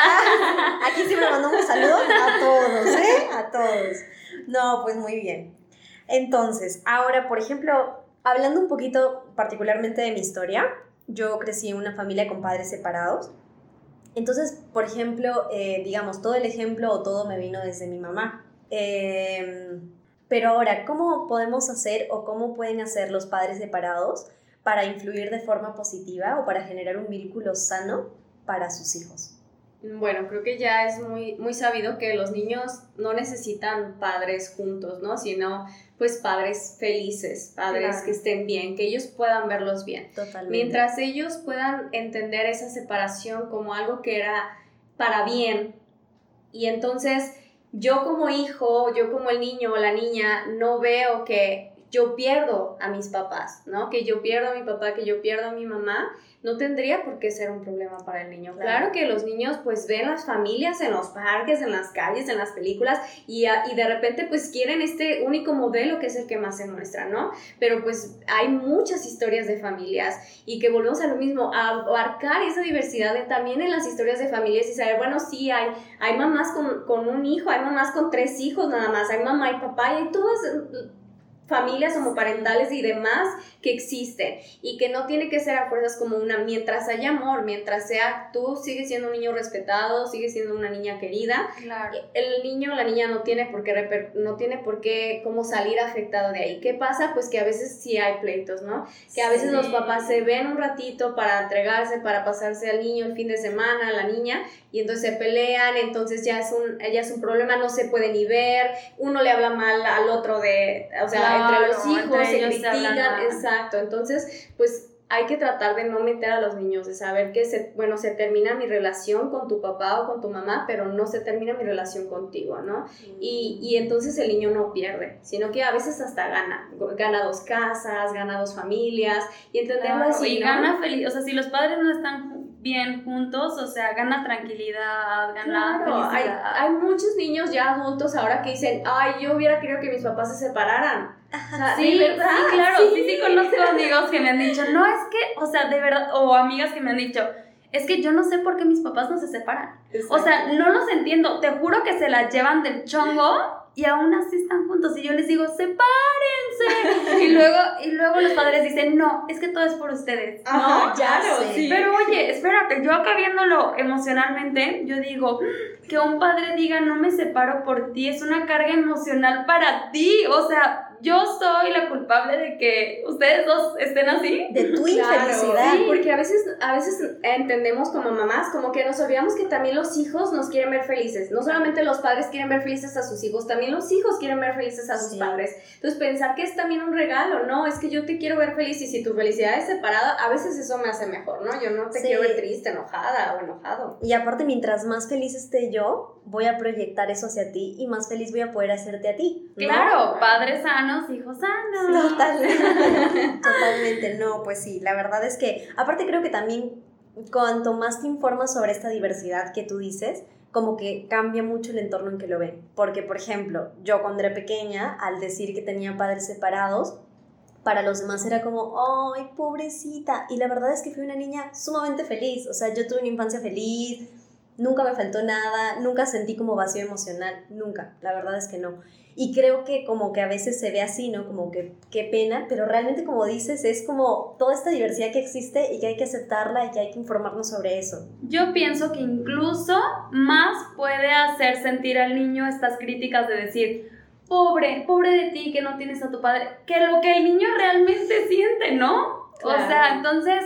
Aquí siempre mandamos saludos a todos, ¿eh? A todos. No, pues muy bien. Entonces, ahora, por ejemplo, hablando un poquito particularmente de mi historia, yo crecí en una familia con padres separados. Entonces, por ejemplo, eh, digamos, todo el ejemplo o todo me vino desde mi mamá. Em, pero ahora, ¿cómo podemos hacer o cómo pueden hacer los padres separados para influir de forma positiva o para generar un vínculo sano para sus hijos? Bueno, creo que ya es muy, muy sabido que los niños no necesitan padres juntos, ¿no? Sino pues padres felices, padres que estén bien, que ellos puedan verlos bien. Totalmente. Mientras ellos puedan entender esa separación como algo que era para bien. Y entonces yo como hijo, yo como el niño o la niña, no veo que yo pierdo a mis papás, ¿no? Que yo pierdo a mi papá, que yo pierdo a mi mamá no tendría por qué ser un problema para el niño. Claro, que los niños pues ven las familias en los parques, en las calles, en las películas y, y, de repente pues quieren este único modelo que es el que más se muestra, ¿no? Pero pues hay muchas historias de familias y que volvemos a lo mismo, a abarcar esa diversidad de, también en las historias de familias y saber, bueno, sí, hay, hay mamás con, con un hijo, hay mamás con tres hijos nada más, hay mamá y papá y hay todas familias homoparentales y demás que existen y que no tiene que ser a fuerzas como una, mientras haya amor, mientras sea tú sigues siendo un niño respetado, sigues siendo una niña querida, claro. el niño o la niña no tiene por qué no tiene por qué como salir afectado de ahí. ¿Qué pasa? Pues que a veces sí hay pleitos, ¿no? Que a veces los papás se ven un ratito para entregarse, para pasarse al niño el fin de semana, a la niña, y entonces se pelean, entonces ya es un ya es un problema, no se puede ni ver, uno le habla mal al otro de, o sea, entre los hijos se critican, exacto. Entonces, pues hay que tratar de no meter a los niños, de saber que, se, bueno, se termina mi relación con tu papá o con tu mamá, pero no se termina mi relación contigo, ¿no? Y, y entonces el niño no pierde, sino que a veces hasta gana, gana dos casas, gana dos familias, y entenderlo así, Y ¿no? gana feliz, o sea, si los padres no están bien juntos, o sea, gana tranquilidad, gana Claro, hay, hay muchos niños ya adultos ahora que dicen, ay, yo hubiera querido que mis papás se separaran. O sea, Sí, verdad, sí, claro, sí, sí, conozco amigos que me han dicho, no, es que, o sea, de verdad, o amigas que me han dicho, es que yo no sé por qué mis papás no se separan. O sea, no los entiendo, te juro que se la llevan del chongo y aún así están juntos y yo les digo, sepárense. y luego, y luego los padres dicen, no, es que todo es por ustedes. Ajá, ¿no? claro, sí. Pero oye, espérate, yo acá viéndolo emocionalmente, yo digo, que un padre diga no me separo por ti es una carga emocional para ti. O sea, yo soy la culpable de que ustedes dos estén así. De tu Claro, infelicidad. sí, porque a veces, a veces entendemos como mamás como que nos olvidamos que también los hijos nos quieren ver felices. No solamente los padres quieren ver felices a sus hijos, también los hijos quieren ver felices a sus Sí. padres. Entonces pensar que es también un regalo, no, es que yo te quiero ver feliz y si tu felicidad es separada, a veces eso me hace mejor, ¿no? Yo no te Sí. quiero ver triste, enojada o enojado. Y aparte, mientras más feliz esté yo, voy a proyectar eso hacia ti y más feliz voy a poder hacerte a ti. ¿no? Claro, padres sanos, hijos sanos. Totalmente. Totalmente, no, pues sí, la verdad es que, aparte creo que también cuanto más te informas sobre esta diversidad que tú dices, como que cambia mucho el entorno en que lo ven. Porque, por ejemplo, yo cuando era pequeña, al decir que tenía padres separados, para los demás era como, ay, pobrecita. Y la verdad es que fui una niña sumamente feliz. O sea, yo tuve una infancia feliz, nunca me faltó nada, nunca sentí como vacío emocional, nunca. La verdad es que no. Y creo que como que a veces se ve así, ¿no? Como que qué pena, pero realmente como dices, es como toda esta diversidad que existe y que hay que aceptarla y que hay que informarnos sobre eso. Yo pienso que incluso más puede hacer sentir al niño estas críticas de decir, pobre, pobre de ti que no tienes a tu padre, que lo que el niño realmente siente, ¿no? O Claro. sea, entonces,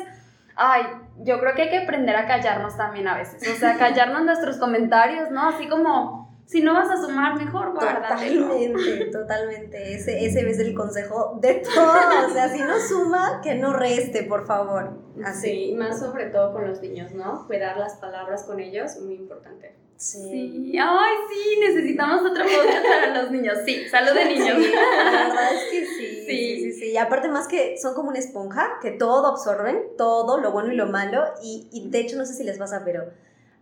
ay, yo creo que hay que aprender a callarnos también a veces, o sea, callarnos nuestros comentarios, ¿no? Así como, si no vas a sumar, mejor guárdatelo. Totalmente, totalmente. Ese, ese es el consejo de todo. O sea, si no suma, que no reste, por favor. Así. Sí, más sobre todo con los niños, ¿no? Cuidar las palabras con ellos, muy importante. Sí, ay, sí, necesitamos otro podcast para los niños. Sí, salud de niños. Sí, la verdad es que sí, Sí. sí, sí, sí. Y aparte más que son como una esponja, que todo absorben, todo, lo bueno y lo malo. Y, y de hecho no sé si les pasa, pero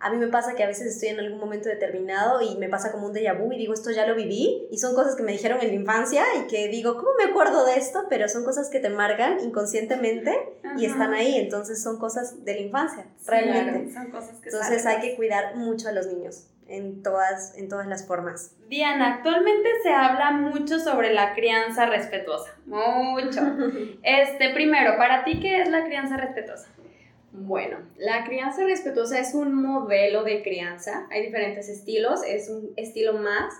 a mí me pasa que a veces estoy en algún momento determinado y me pasa como un déjà vu y digo, esto ya lo viví. Y son cosas que me dijeron en la infancia y que digo, ¿cómo me acuerdo de esto? Pero son cosas que te marcan inconscientemente y están ahí. Entonces son cosas de la infancia, Sí, realmente. claro, Son cosas que Entonces salen. hay que cuidar mucho a los niños en todas, en todas las formas. Diana, actualmente se habla mucho sobre la crianza respetuosa. Mucho. Este, primero, para ti, ¿qué es la crianza respetuosa? Bueno, la crianza respetuosa es un modelo de crianza. Hay diferentes estilos. Es un estilo más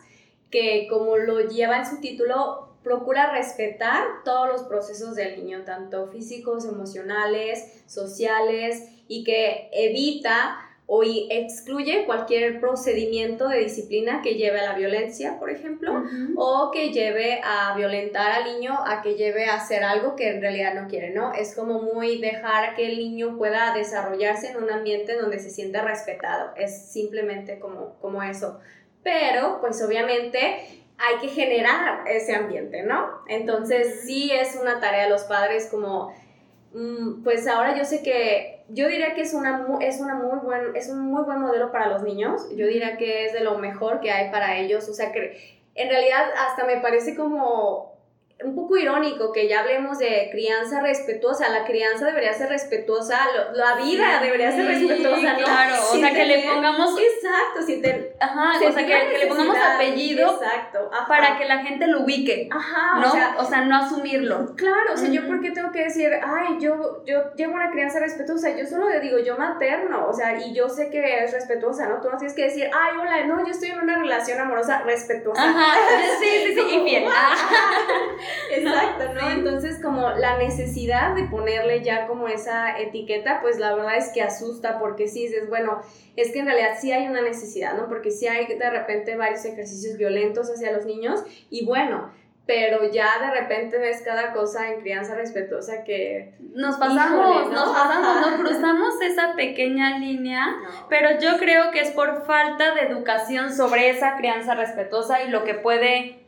que, como lo lleva en su título, procura respetar todos los procesos del niño, tanto físicos, emocionales, sociales, y que evita o y excluye cualquier procedimiento de disciplina que lleve a la violencia, por ejemplo, o que lleve a violentar al niño, a que lleve a hacer algo que en realidad no quiere, ¿no? Es como muy dejar que el niño pueda desarrollarse en un ambiente donde se sienta respetado, es simplemente como, como eso. Pero, pues obviamente hay que generar ese ambiente, ¿no? Entonces sí es una tarea de los padres como, mm, pues ahora yo sé que yo diría que es, una, es, una muy buen, es un muy buen modelo para los niños. Yo diría que es de lo mejor que hay para ellos. O sea, que en realidad hasta me parece como un poco irónico que ya hablemos de crianza respetuosa. La crianza debería ser respetuosa, la vida debería ser respetuosa, ¿no? claro, o Sin sea, que le pongamos- Exacto, sin tener... Ajá, o sea, que, que le pongamos apellido Exacto. ajá. para que la gente lo ubique, Ajá, ¿no? o sea, no asumirlo. Claro, o sea, yo por qué tengo que decir, ay, yo, yo llevo una crianza respetuosa, yo solo le digo yo materno, o sea, y yo sé que es respetuosa, ¿no? Tú no tienes que decir, ay, hola, no, yo estoy en una relación amorosa respetuosa. Ajá, sí, sí, sí, infiel. Exacto, ¿no? Entonces, como la necesidad de ponerle ya como esa etiqueta, pues la verdad es que asusta porque sí dices, bueno, es que en realidad sí hay una necesidad, ¿no? Porque sí hay de repente varios ejercicios violentos hacia los niños y bueno, pero ya de repente ves cada cosa en crianza respetuosa que... Nos pasamos, nos pasamos, nos cruzamos esa pequeña línea, pero yo creo que es por falta de educación sobre esa crianza respetuosa y lo que puede,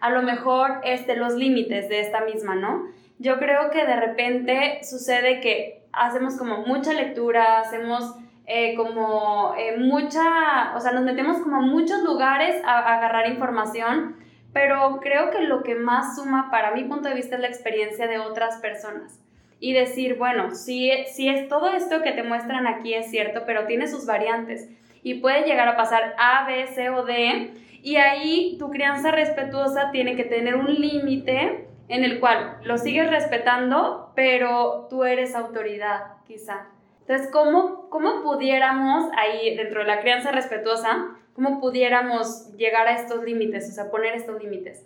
a lo mejor, este, los límites de esta misma, ¿no? Yo creo que de repente sucede que hacemos como mucha lectura, hacemos... Eh, como eh, mucha, o sea, nos metemos como a muchos lugares a agarrar información, pero creo que lo que más suma para mi punto de vista es la experiencia de otras personas. Y decir, bueno, si, si es todo esto que te muestran aquí es cierto, pero tiene sus variantes y puede llegar a pasar A, B, C o D, y ahí tu crianza respetuosa tiene que tener un límite en el cual lo sigues respetando, pero tú eres autoridad, quizá. Entonces, ¿cómo, cómo pudiéramos ahí, dentro de la crianza respetuosa, ¿Cómo pudiéramos llegar a estos límites, o sea, poner estos límites?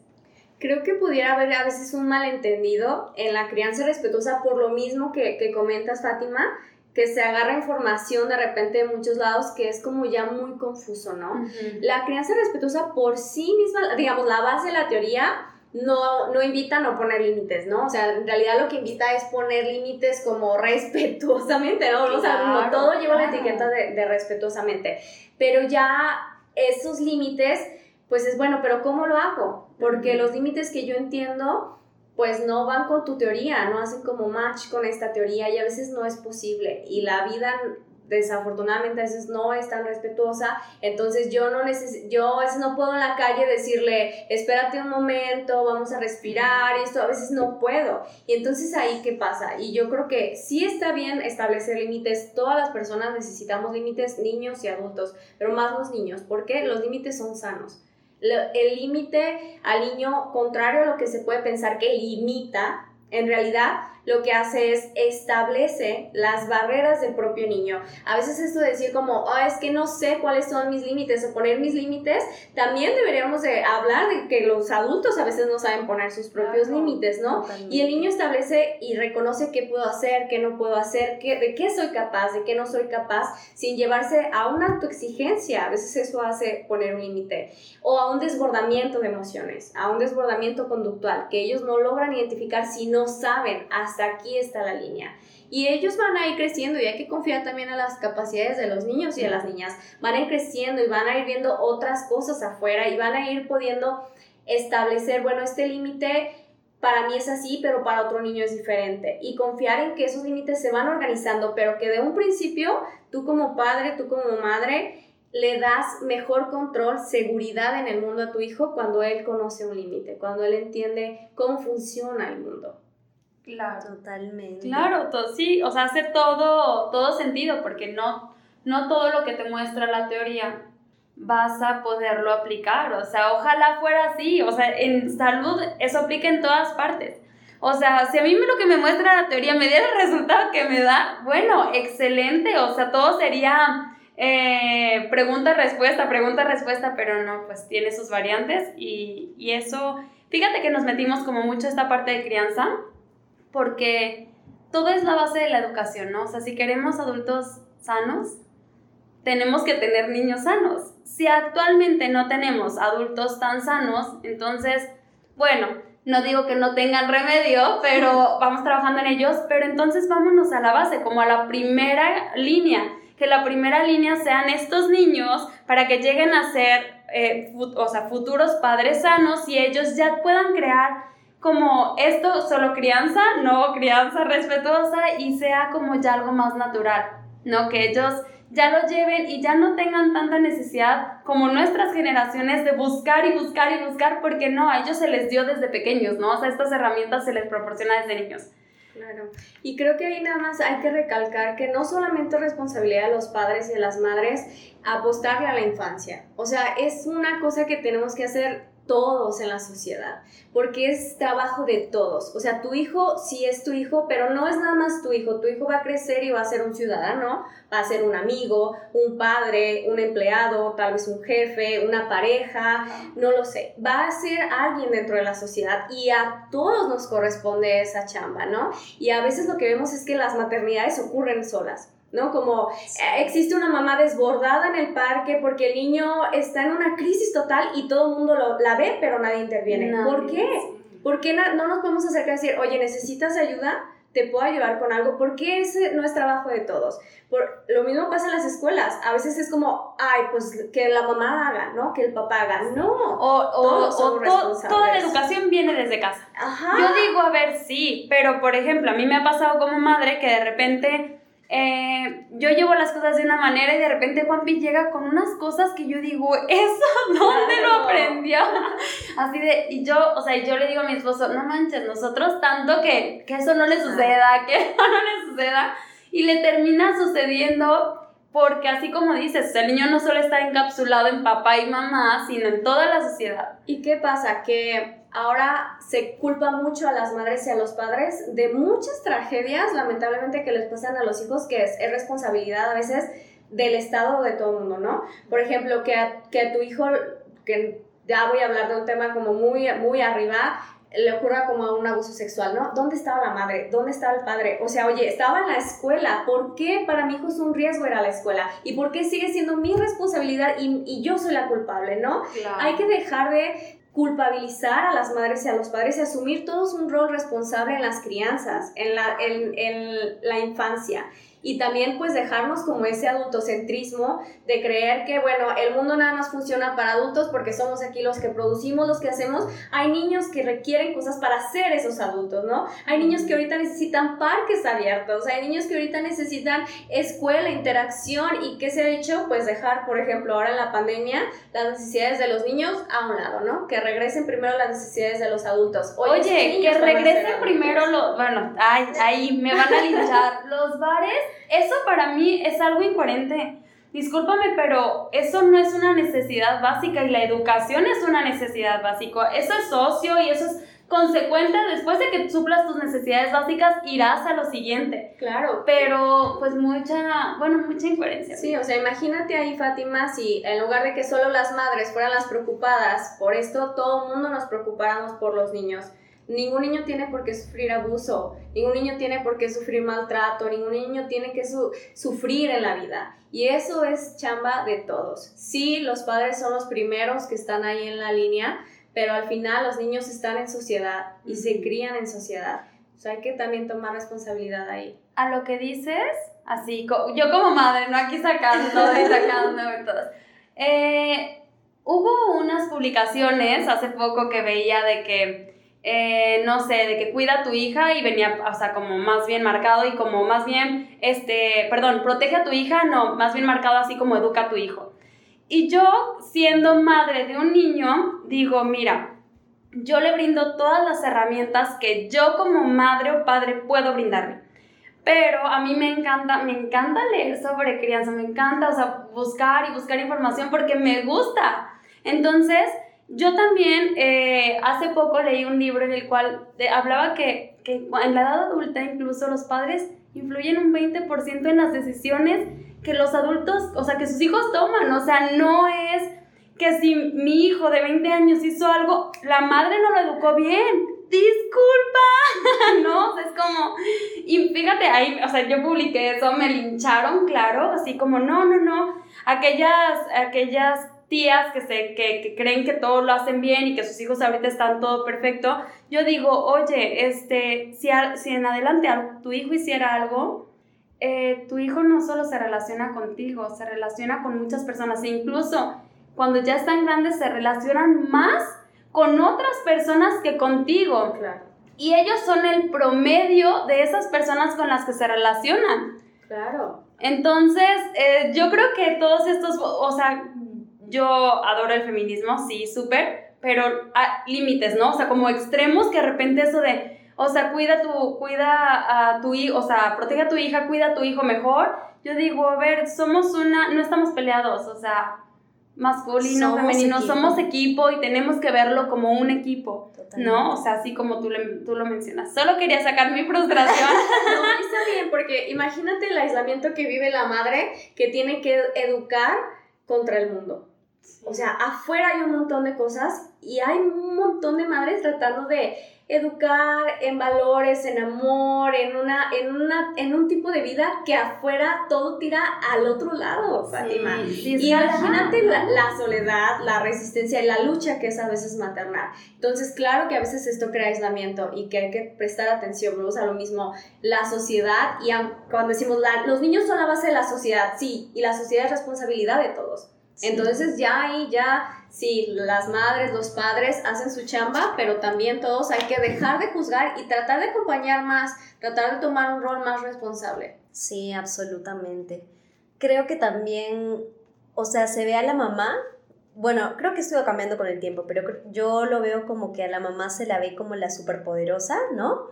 Creo que pudiera haber a veces un malentendido en la crianza respetuosa por lo mismo que, que comentas, Fátima, que se agarra información de repente de muchos lados que es como ya muy confuso, ¿no? La crianza respetuosa por sí misma, digamos, la base de la teoría no, no invita a no poner límites, ¿no? O sea, en realidad lo que invita es poner límites como respetuosamente, ¿no? o sea, no todo lleva la etiqueta de, de respetuosamente, pero ya esos límites, pues es bueno, pero ¿cómo lo hago? Porque los límites que yo entiendo, pues no van con tu teoría, no hacen como match con esta teoría y a veces no es posible. Y la vida desafortunadamente a veces no es tan respetuosa, entonces yo no neces yo a veces no puedo en la calle decirle, espérate un momento, vamos a respirar, y esto a veces no puedo. Y entonces ahí qué pasa? Y yo creo que sí está bien establecer límites, todas las personas necesitamos límites, niños y adultos, pero más los niños, porque los límites son sanos. El límite al niño, contrario a lo que se puede pensar que limita, en realidad lo que hace es establece las barreras del propio niño. A veces esto de decir como, oh, es que no sé cuáles son mis límites o poner mis límites, también deberíamos de hablar de que los adultos a veces no saben poner sus propios límites, ¿no? Y el niño establece y reconoce qué puedo hacer, qué no puedo hacer, qué, de qué soy capaz, de qué no soy capaz, sin llevarse a una autoexigencia. A veces eso hace poner un límite. O a un desbordamiento de emociones, a un desbordamiento conductual, que ellos no logran identificar si no saben hasta aquí está la línea. Y ellos van a ir creciendo y hay que confiar también en las capacidades de los niños y de las niñas. Van a ir creciendo y van a ir viendo otras cosas afuera y van a ir pudiendo establecer, bueno, este límite para mí es así, pero para otro niño es diferente. Y confiar en que esos límites se van organizando, pero que de un principio tú como padre, tú como madre, le das mejor control, seguridad en el mundo a tu hijo cuando él conoce un límite, cuando él entiende cómo funciona el mundo. Claro. Totalmente. Claro, sí, o sea, hace todo, todo sentido, porque no, no todo lo que te muestra la teoría vas a poderlo aplicar, o sea, ojalá fuera así, o sea, en salud eso aplica en todas partes. O sea, si a mí lo que me muestra la teoría me diera el resultado que me da, bueno, excelente, o sea, todo sería eh, pregunta-respuesta, pregunta-respuesta, pero no, pues tiene sus variantes y, y eso, fíjate que nos metimos como mucho esta parte de crianza, porque todo es la base de la educación, ¿no? O sea, si queremos adultos sanos, tenemos que tener niños sanos. Si actualmente no tenemos adultos tan sanos, entonces, bueno, no digo que no tengan remedio, pero vamos trabajando en ellos, pero entonces vámonos a la base, como a la primera línea, que la primera línea sean estos niños para que lleguen a ser, eh, o sea, futuros padres sanos y ellos ya puedan crear como esto solo crianza, no crianza respetuosa y sea como ya algo más natural, ¿no? Que ellos ya lo lleven y ya no tengan tanta necesidad como nuestras generaciones de buscar y buscar y buscar, porque no, a ellos se les dio desde pequeños, ¿no? O sea, estas herramientas se les proporciona desde niños. Claro. Y creo que ahí nada más hay que recalcar que no solamente es responsabilidad de los padres y de las madres apostarle a la infancia. O sea, es una cosa que tenemos que hacer todos en la sociedad, porque es trabajo de todos. O sea, tu hijo sí es tu hijo, pero no es nada más tu hijo. Tu hijo va a crecer y va a ser un ciudadano, va a ser un amigo, un padre, un empleado, tal vez un jefe, una pareja, no lo sé. Va a ser alguien dentro de la sociedad y a todos nos corresponde esa chamba, ¿no? Y a veces lo que vemos es que las maternidades ocurren solas ¿no? Como eh, existe una mamá desbordada en el parque porque el niño está en una crisis total y todo el mundo lo, la ve, pero nadie interviene. ¿Por qué? ¿Por qué no nos podemos acercar a decir, oye, ¿necesitas ayuda? te puedo ayudar con algo, porque ese no es trabajo de todos. Por, lo mismo pasa en las escuelas. A veces es como, ay, pues que la mamá haga, ¿no? Que el papá haga. No. O, o, o toda la educación viene desde casa. Ajá. Yo digo, a ver, sí, pero por ejemplo, a mí me ha pasado como madre que de repente eh, yo llevo las cosas de una manera y de repente Juanpi llega con unas cosas que yo digo, ¿eso dónde lo aprendió? Así de, y yo, o sea, yo le digo a mi esposo, no manches, nosotros tanto que, que eso no le suceda, que eso no le suceda, y le termina sucediendo porque así como dices, el niño no solo está encapsulado en papá y mamá, sino en toda la sociedad. ¿Y qué pasa? Que ahora se culpa mucho a las madres y a los padres de muchas tragedias, lamentablemente, que les pasan a los hijos, que es, responsabilidad a veces del Estado o de todo el mundo, ¿no? Por ejemplo, que a, que a tu hijo, que ya voy a hablar de un tema como muy, muy arriba, le ocurra como un abuso sexual, ¿no? ¿Dónde estaba la madre? ¿Dónde estaba el padre? O sea, oye, estaba en la escuela. ¿Por qué para mi hijo es un riesgo ir a la escuela? ¿Y por qué sigue siendo mi responsabilidad y, y yo soy la culpable, ¿no? Hay que dejar de culpabilizar a las madres y a los padres y asumir todos un rol responsable en las crianzas, en la, en, en la infancia y también pues dejarnos como ese adultocentrismo de creer que bueno, el mundo nada más funciona para adultos porque somos aquí los que producimos, los que hacemos. Hay niños que requieren cosas para ser esos adultos, ¿no? Hay niños que ahorita necesitan parques abiertos, hay niños que ahorita necesitan escuela, interacción y ¿qué se ha hecho? Pues dejar, por ejemplo, ahora en la pandemia, las necesidades de los niños a un lado, ¿no? Que regresen primero las necesidades de los adultos. Oye, que regresen primero los, bueno, ay, ahí me van a linchar. los bares eso para mí es algo incoherente. Discúlpame, pero eso no es una necesidad básica y la educación es una necesidad básica. Eso es socio y eso es consecuente. Después de que suplas tus necesidades básicas, irás a lo siguiente. Claro. Pero, pues, mucha, bueno, mucha incoherencia. Sí, o sea, imagínate ahí, Fátima, si en lugar de que solo las madres fueran las preocupadas por esto, todo el mundo nos preocupáramos por los niños. Ningún niño tiene por qué sufrir abuso, ningún niño tiene por qué sufrir maltrato, ningún niño tiene que sufrir en la vida. Y eso es chamba de todos. Sí, los padres son los primeros que están ahí en la línea, pero al final los niños están en sociedad y se crían en sociedad. O sea, hay que también tomar responsabilidad ahí. A lo que dices, así, yo como madre, no aquí sacando y sacando y todo. Eh, hubo unas publicaciones hace poco que veía de que eh, no sé, de que cuida a tu hija y venía, o sea, como más bien marcado y como más bien, este, perdón, protege a tu hija, no, más bien marcado así como educa a tu hijo. Y yo, siendo madre de un niño, digo, mira, yo le brindo todas las herramientas que yo como madre o padre puedo brindarle. Pero a mí me encanta, me encanta leer sobre crianza, me encanta, o sea, buscar y buscar información porque me gusta. Entonces, yo también eh, hace poco leí un libro en el cual hablaba que, que, en la edad adulta incluso los padres influyen un 20% en las decisiones que los adultos, o sea, que sus hijos toman. O sea, no es que si mi hijo de 20 años hizo algo, la madre no lo educó bien. Disculpa, ¿no? es como, y fíjate, ahí, o sea, yo publiqué eso, me lincharon, claro, así como, no, no, no, aquellas, aquellas tías que, se, que, creen que todo lo hacen bien y que sus hijos ahorita están todo perfecto, yo digo, oye, este, si, si en adelante tu hijo hiciera algo, eh, tu hijo no solo se relaciona contigo, se relaciona con muchas personas e incluso cuando ya están grandes se relacionan más con otras personas que contigo. Y ellos son el promedio de esas personas con las que se relacionan. Claro. Entonces, eh, yo creo que todos estos, o sea, yo adoro el feminismo, sí, súper, pero a límites, ¿no? O sea, como extremos que de repente eso de, o sea, cuida tu, cuida a tu hijo, o sea, protege a tu hija, cuida a tu hijo mejor. Yo digo, a ver, somos una, no estamos peleados, o sea, masculino, femenino, somos equipo y tenemos que verlo como un equipo, ¿no? O sea, así como tú, tú lo mencionas. Solo quería sacar mi frustración. no, está bien, porque imagínate el aislamiento que vive la madre que tiene que educar contra el mundo O sea, afuera hay un montón de cosas y hay un montón de madres tratando de educar en valores, en amor, en una, en una, en un tipo de vida que afuera todo tira al otro lado, Fátima. y imagínate la, la, soledad, la resistencia y la lucha que es a veces maternal. Entonces, claro que a veces esto crea aislamiento y que hay que prestar atención, vamos a lo mismo, la sociedad y cuando decimos los niños son la base de la sociedad, sí, y la sociedad es responsabilidad de todos. Entonces ya ahí ya sí, las madres, los padres hacen su chamba, pero también todos hay que dejar de juzgar y tratar de acompañar más, tratar de tomar un rol más responsable. Sí, absolutamente. Creo que también, o sea, se ve a la mamá, bueno, creo que estuvo cambiando con el tiempo, pero yo lo veo como que a la mamá se la ve como la superpoderosa, ¿no?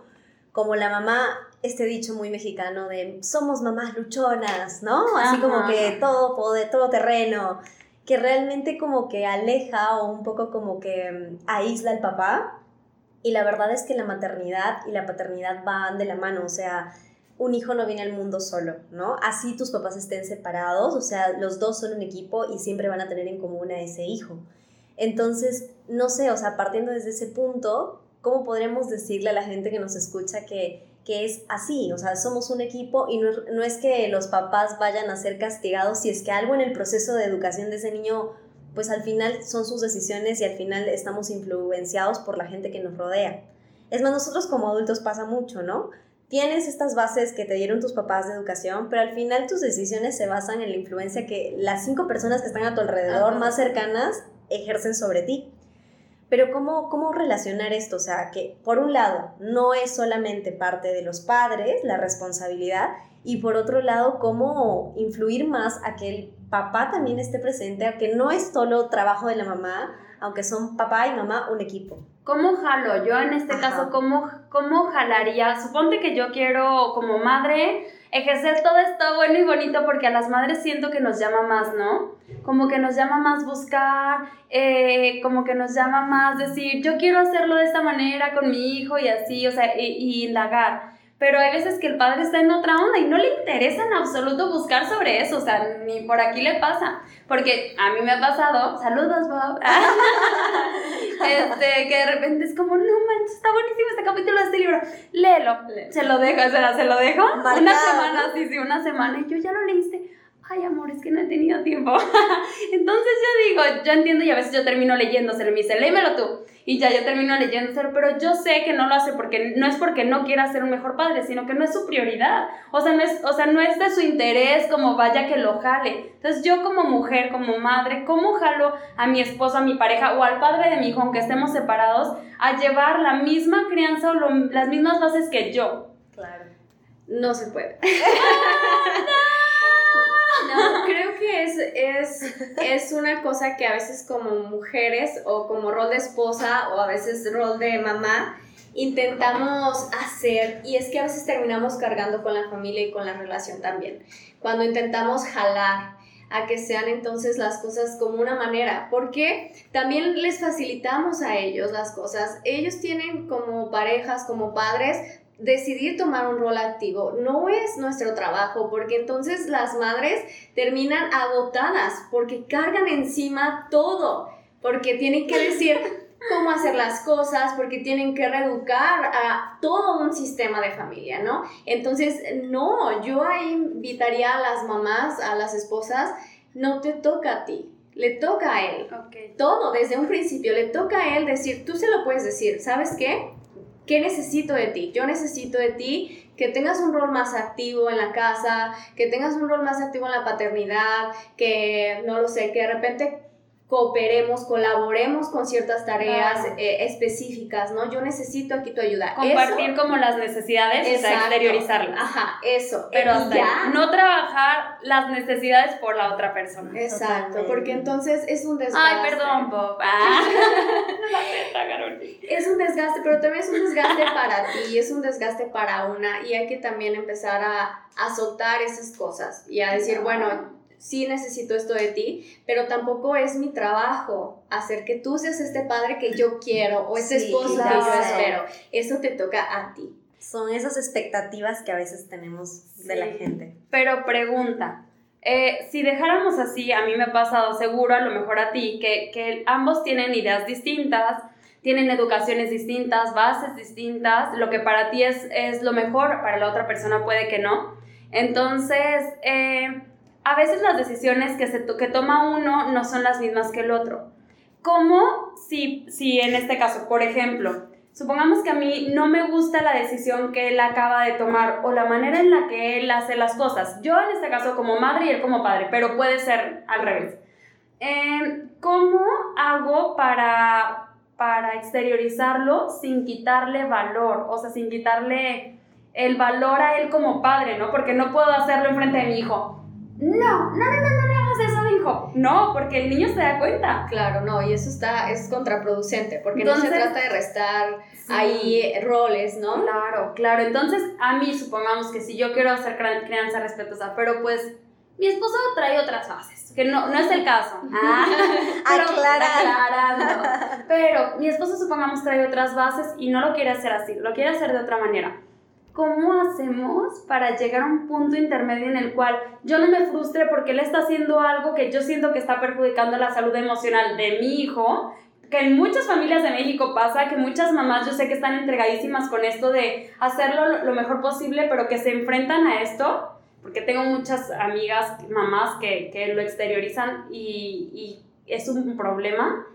Como la mamá, este dicho muy mexicano de somos mamás luchonas, ¿no? Así como que todo poder, todo terreno que realmente como que aleja o un poco como que mm, aísla al papá. Y la verdad es que la maternidad y la paternidad van de la mano, o sea, un hijo no viene al mundo solo, ¿no? Así tus papás estén separados, o sea, los dos son un equipo y siempre van a tener en común a ese hijo. Entonces, no sé, o sea, partiendo desde ese punto, ¿cómo podremos decirle a la gente que nos escucha que que es así, o sea, somos un equipo y no, es que los papás vayan a ser castigados si es que algo en el proceso de educación de ese niño, pues al final son sus decisiones y al final estamos influenciados por la gente que nos rodea. Es más, nosotros como adultos pasa mucho, ¿no? Tienes estas bases que te dieron tus papás de educación, pero al final tus decisiones se basan en la influencia que las cinco personas que están a tu alrededor más cercanas ejercen sobre ti. Pero ¿cómo, ¿cómo relacionar esto? O sea, que por un lado no es solamente parte de los padres la responsabilidad y por otro lado, cómo influir más a que el papá también esté presente, a que no es solo trabajo de la mamá, aunque son papá y mamá un equipo. ¿Cómo jalo? Yo en este caso, ¿cómo, ¿cómo jalaría? Suponte que yo quiero como madre ejercer todo esto bueno y bonito porque a las madres siento que nos llama más, ¿no? Como que nos llama más buscar, eh, como que nos llama más decir, yo quiero hacerlo de esta manera con mi hijo y así, o sea, y, indagar pero hay veces que el padre está en otra onda y no le interesa en absoluto buscar sobre eso, o sea, ni por aquí le pasa, porque a mí me ha pasado, saludos Bob, este, que de repente es como, no manches, está buenísimo este capítulo de este libro, léelo, se lo dejo, o se lo dejo, una semana, sí, sí, una semana, y yo ya lo leíste, ay amor, es que no he tenido tiempo. Entonces yo digo, yo entiendo y a veces yo termino leyéndoselo me dice, léemelo tú. Y ya yo termino leyéndoselo, pero yo sé que no lo hace porque no es porque no quiera ser un mejor padre, sino que no es su prioridad. O sea, no es, o sea, no es de su interés como vaya que lo jale. Entonces yo como mujer, como madre, ¿cómo jalo a mi esposo, a mi pareja o al padre de mi hijo, aunque estemos separados, a llevar la misma crianza o las mismas bases que yo? Claro. No se puede. ¡Oh, no, creo que es, es, es una cosa que a veces como mujeres o como rol de esposa o a veces rol de mamá intentamos hacer y es que a veces terminamos cargando con la familia y con la relación también. Cuando intentamos jalar a que sean entonces las cosas como una manera, porque también les facilitamos a ellos las cosas. Ellos tienen como parejas, como padres, decidir tomar un rol activo no es nuestro trabajo, porque entonces las madres terminan agotadas, porque cargan encima todo, porque tienen que decir cómo hacer las cosas, porque tienen que reeducar a todo un sistema de familia, ¿no? Entonces, no, yo ahí invitaría a las mamás, a las esposas, no te toca a ti, le toca a él. Todo, desde un principio, le toca a él decir, tú se lo puedes decir, ¿sabes qué? ¿Qué necesito de ti? Yo necesito de ti que tengas un rol más activo en la casa, que tengas un rol más activo en la paternidad, que no lo sé, que de repente cooperemos, colaboremos con ciertas tareas eh, específicas, ¿no? Yo necesito aquí tu ayuda. Compartir como las necesidades, y exteriorizarlas. Ajá, eso. Pero ya. no trabajar las necesidades por la otra persona. Exacto, porque entonces es un desgaste. Ay, perdón, Bob. Ah. es un desgaste, pero también es un desgaste para ti, es un desgaste para una y hay que también empezar a, a soltar esas cosas y a decir, bueno, sí necesito esto de ti, pero tampoco es mi trabajo hacer que tú seas este padre que yo quiero o este esposo que yo espero. Eso te toca a ti. Son esas expectativas que a veces tenemos de la gente. Pero pregunta, Eh, si dejáramos así, a mí me ha pasado seguro, a lo mejor a ti, que, que ambos tienen ideas distintas, tienen educaciones distintas, bases distintas, lo que para ti es, es lo mejor, para la otra persona puede que no. Entonces, eh, a veces las decisiones que, se que toma uno no son las mismas que el otro. ¿Cómo si, si en este caso, por ejemplo, supongamos que a mí no me gusta la decisión que él acaba de tomar o la manera en la que él hace las cosas? Yo en este caso como madre y él como padre, pero puede ser al revés. Eh, ¿Cómo hago para, para exteriorizarlo sin quitarle valor? O sea, sin quitarle el valor a él como padre, ¿no? Porque no puedo hacerlo enfrente de mi hijo. No, no, no, no, no le hagas eso, hijo. No, porque el niño se da cuenta. Claro, no, y eso está, es contraproducente, porque no se trata de restar ahí roles, ¿no? Claro, claro. Entonces, a mí, supongamos que si yo quiero hacer crianza respetuosa, pero pues mi esposo trae otras fases, que no, no es el caso. Ah, pero, aclarando. Pero mi esposo, supongamos, trae otras bases y no lo quiere hacer así, lo quiere hacer de otra manera. ¿Cómo hacemos para llegar a un punto intermedio en el cual yo no me frustre porque él está haciendo algo que yo siento que está perjudicando la salud emocional de mi hijo? Que en muchas familias de México pasa que muchas mamás yo sé que están entregadísimas con esto de hacerlo lo mejor posible, pero que se enfrentan a esto, porque tengo muchas amigas, mamás que, que lo exteriorizan y, y es un problema,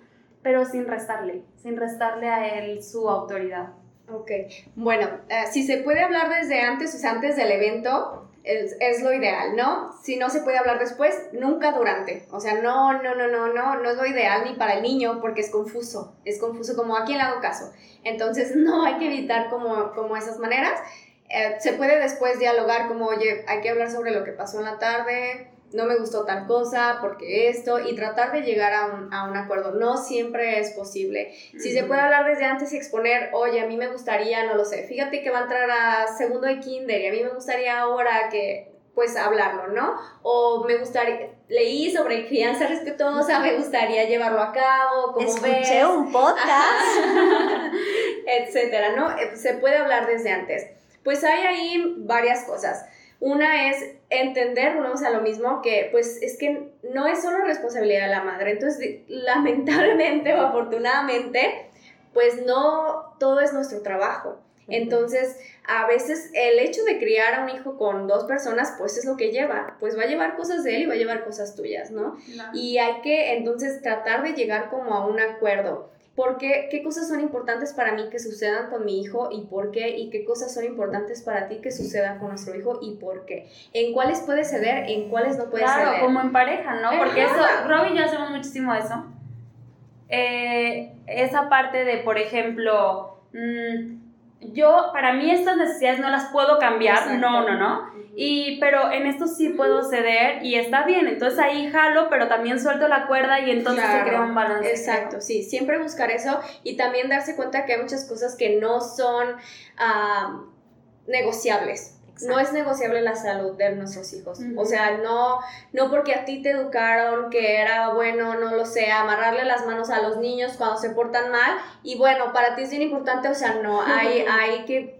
pero sin restarle, sin restarle a él su autoridad. Ok, bueno, eh, si se puede hablar desde antes, o sea, antes del evento, es, lo ideal, ¿no? Si no se puede hablar después, nunca durante. O sea, no, no, no, no, no, no es lo ideal ni para el niño porque es confuso, es confuso como a quién le hago caso. Entonces, no hay que evitar como, como esas maneras. Eh, se puede después dialogar como, oye, hay que hablar sobre lo que pasó en la tarde, no me gustó tal cosa, porque esto, y tratar de llegar a un, a un acuerdo. No siempre es posible. Si se puede hablar desde antes y exponer, oye, a mí me gustaría, no lo sé, fíjate que va a entrar a segundo de kinder y a mí me gustaría ahora que pues hablarlo, ¿no? O me gustaría, leí sobre crianza respetuosa, me gustaría llevarlo a cabo, como Escuché un podcast, etcétera, ¿no? Eh, se puede hablar desde antes. Pues hay ahí varias cosas. Una es entender, a lo mismo, que pues es que no es solo responsabilidad de la madre. Entonces, lamentablemente o afortunadamente, pues no todo es nuestro trabajo. Entonces, a veces el hecho de criar a un hijo con dos personas, pues es lo que lleva, pues va a llevar cosas de él y va a llevar cosas tuyas, ¿no? Y hay que entonces tratar de llegar como a un acuerdo por qué, qué cosas son importantes para mí que sucedan con mi hijo y por qué, y qué cosas son importantes para ti que sucedan con nuestro hijo y por qué. En cuáles puede ceder, en cuáles no puede ceder. Claro, como en pareja, ¿no? Porque eso, Rob y yo hacemos muchísimo eso. Eh, esa parte de, por ejemplo, mmm, yo, para mí estas necesidades no las puedo cambiar, no, no, no. Y, pero en esto sí puedo ceder y está bien. Entonces ahí jalo, pero también suelto la cuerda y entonces se crea un balance. Exacto, sí, siempre buscar eso y también darse cuenta que hay muchas cosas que no son ah, negociables. No es negociable la salud de nuestros hijos. O sea, no, no porque a ti te educaron que era bueno, no lo sé, amarrarle las manos a los niños cuando se portan mal. Y bueno, para ti es bien importante, o sea, no, hay, hay que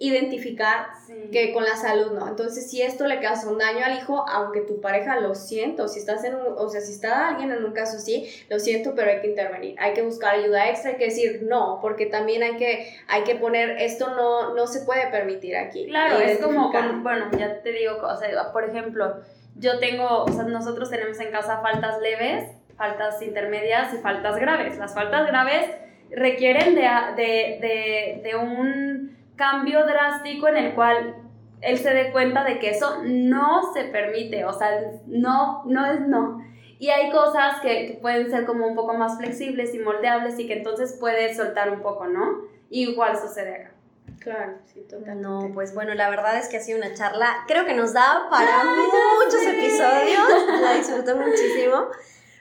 identificar que con la salud no. Entonces, si esto le causa un daño al hijo, aunque tu pareja lo siento, si estás en un, o sea, si está alguien en un caso así, lo siento, pero hay que intervenir. Hay que buscar ayuda extra, hay que decir no, porque también hay que hay que poner esto no no se puede permitir aquí. Claro, es como bueno, ya te digo, o sea, por ejemplo, yo tengo, o sea, nosotros tenemos en casa faltas leves, faltas intermedias y faltas graves. Las faltas graves requieren de, de, de, de un cambio drástico en el cual él se dé cuenta de que eso no se permite, o sea, no, no es no. Y hay cosas que, pueden ser como un poco más flexibles y moldeables y que entonces puede soltar un poco, ¿no? Igual sucede acá. Claro, sí, totalmente. No, pues bueno, la verdad es que ha sido una charla, creo que nos da para muchos episodios, la disfruto muchísimo.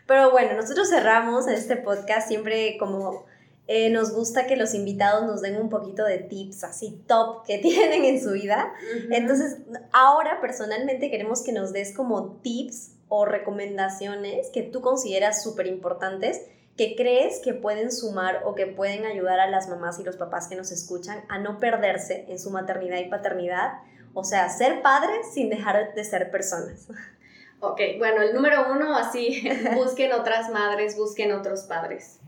Pero bueno, nosotros cerramos este podcast siempre como eh, nos gusta que los invitados nos den un poquito de tips así top que tienen en su vida. Entonces, ahora personalmente queremos que nos des como tips o recomendaciones que tú consideras súper importantes que crees que pueden sumar o que pueden ayudar a las mamás y los papás que nos escuchan a no perderse en su maternidad y paternidad, o sea, ser padres sin dejar de ser personas. Ok, bueno, el número uno, así, busquen otras madres, busquen otros padres.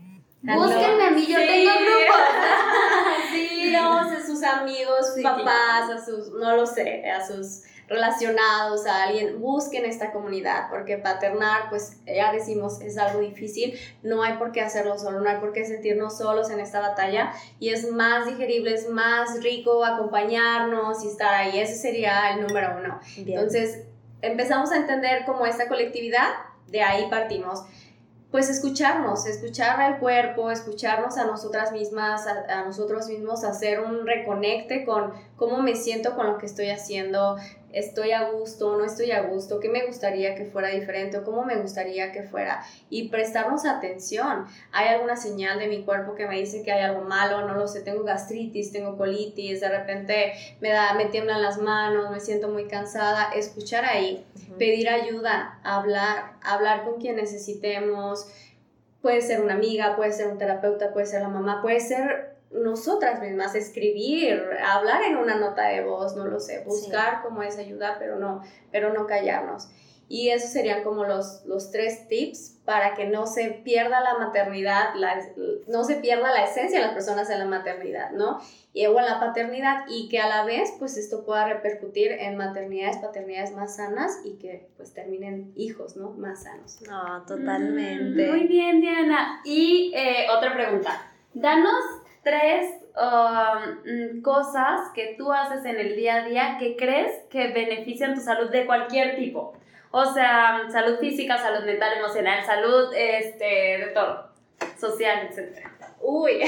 Búsquenme a mí, yo Sí. tengo grupos. Sí, a sus amigos, Sí, papás, a sus, no lo sé, a sus relacionados, a alguien, busquen esta comunidad, porque paternar, pues ya decimos, es algo difícil, no hay por qué hacerlo solo, no hay por qué sentirnos solos en esta batalla, y es más digerible, es más rico acompañarnos y estar ahí, ese sería el número uno. Bien. Entonces, empezamos a entender como esta colectividad, de ahí partimos. Pues escucharnos, escuchar al cuerpo, escucharnos a nosotras mismas, a, a nosotros mismos, hacer un reconecte con cómo me siento con lo que estoy haciendo, estoy a gusto, no estoy a gusto, qué me gustaría que fuera diferente o cómo me gustaría que fuera y prestarnos atención. Hay alguna señal de mi cuerpo que me dice que hay algo malo, no lo sé, tengo gastritis, tengo colitis, de repente me da me tiemblan las manos, me siento muy cansada, escuchar ahí, pedir ayuda, hablar, hablar con quien necesitemos. Puede ser una amiga, puede ser un terapeuta, puede ser la mamá, puede ser nosotras mismas, escribir, hablar en una nota de voz, no lo sé, buscar como esa ayuda, pero no, pero no callarnos. Y esos serían como los, los tres tips para que no se pierda la maternidad, la- no se pierda la esencia de las personas en la maternidad, ¿no? Y o en la paternidad y que a la vez pues esto pueda repercutir en maternidades, paternidades más sanas y que pues terminen hijos, ¿no? Más sanos. No, totalmente. Mm, Muy bien, Diana. Y eh, otra pregunta. Danos tres um, mm, cosas que tú haces en el día a día que crees que benefician tu salud de cualquier tipo. O sea, salud física, salud mental, emocional, salud este, de todo, social, etc. Uy,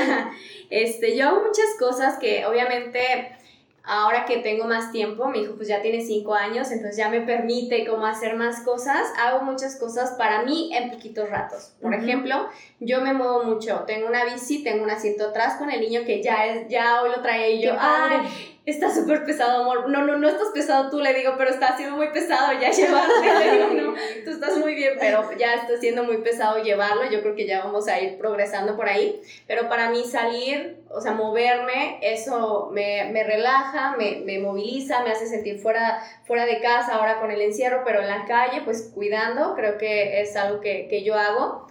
este, yo hago muchas cosas que obviamente ahora que tengo más tiempo, mi hijo pues ya tiene cinco años, entonces ya me permite como hacer más cosas, hago muchas cosas para mí en poquitos ratos. Por Ujú. ejemplo, yo me muevo mucho, tengo una bici, tengo un asiento atrás con el niño que ya es, ya hoy lo traía y yo, ay, está súper pesado, amor. No, no, no estás pesado tú, le digo, pero está siendo muy pesado ya llevarte. Le digo, no, tú estás muy bien, pero ya está siendo muy pesado llevarlo. Yo creo que ya vamos a ir progresando por ahí. Pero para mí salir, o sea, moverme, eso me, me relaja, me, me moviliza, me hace sentir fuera, fuera de casa, ahora con el encierro, pero en la calle, pues cuidando, creo que es algo que, que yo hago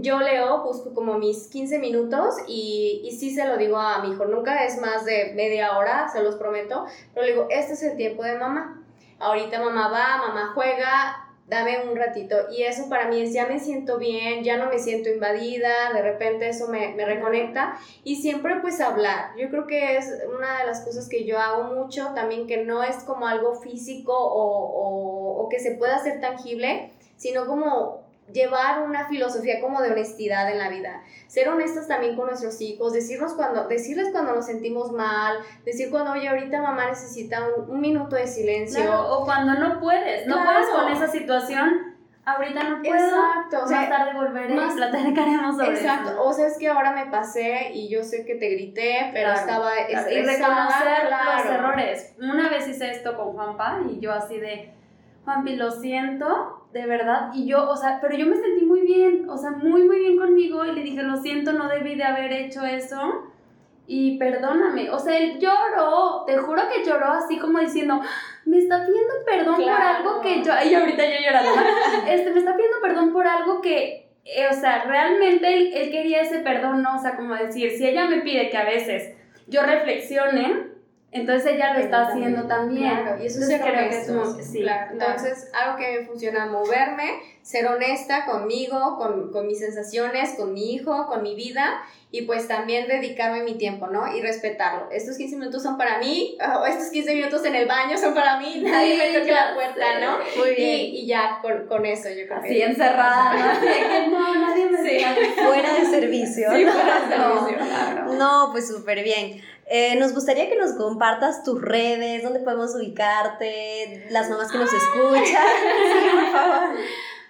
yo leo, busco como mis 15 minutos y, y sí se lo digo a mi hijo, nunca es más de media hora, se los prometo, pero le digo, este es el tiempo de mamá. Ahorita mamá va, mamá juega, dame un ratito. Y eso para mí es, ya me siento bien, ya no me siento invadida, de repente eso me, me reconecta. Y siempre pues hablar. Yo creo que es una de las cosas que yo hago mucho, también que no es como algo físico o, o, o que se pueda hacer tangible, sino como llevar una filosofía como de honestidad en la vida. Ser honestos también con nuestros hijos, decirnos cuando, decirles cuando nos sentimos mal, decir cuando, oye, ahorita mamá necesita un, un minuto de silencio. Claro, o cuando no puedes, no Claro. puedes con esa situación, ahorita no puedo, Exacto, o sea, más tarde volveré más- platicaremos sobre Exacto, eso. o sea, es que ahora me pasé y yo sé que te grité, pero Claro, estaba Claro, y reconocer los errores. Una vez hice esto con Juanpa y yo así de, Juanpi, lo siento, de verdad. Y yo, o sea, pero yo me sentí muy bien, o sea, muy, muy bien conmigo y le dije, lo siento, no debí de haber hecho eso. Y perdóname, o sea, él lloró, te juro que lloró así como diciendo, me está pidiendo perdón por Claro. algo que yo, y ahorita yo llorando, este, me está pidiendo perdón por algo que, eh, o sea, realmente él, él quería ese perdón, ¿no? O sea, como decir, si ella me pide que a veces yo reflexione, entonces ella lo está haciendo también. Claro, y eso Entonces es ser creo que es muy- sí, claro. claro. Entonces, algo que me funciona, moverme, ser honesta conmigo, con, con mis sensaciones, con mi hijo, con mi vida, y pues también dedicarme mi tiempo, ¿no? Y respetarlo. Estos 15 minutos son para mí, o estos 15 minutos en el baño son para mí, nadie me toque la puerta, sé. ¿no? Muy Y, bien. y ya con, con eso yo creo Así que... encerrada, ¿no? Así que no, nadie me Sí. Fuera de servicio. Sí, fuera de No. servicio, claro. No, pues súper bien. Eh, nos gustaría que nos compartas tus redes, dónde podemos ubicarte, las mamás que nos escuchan. Sí, por favor.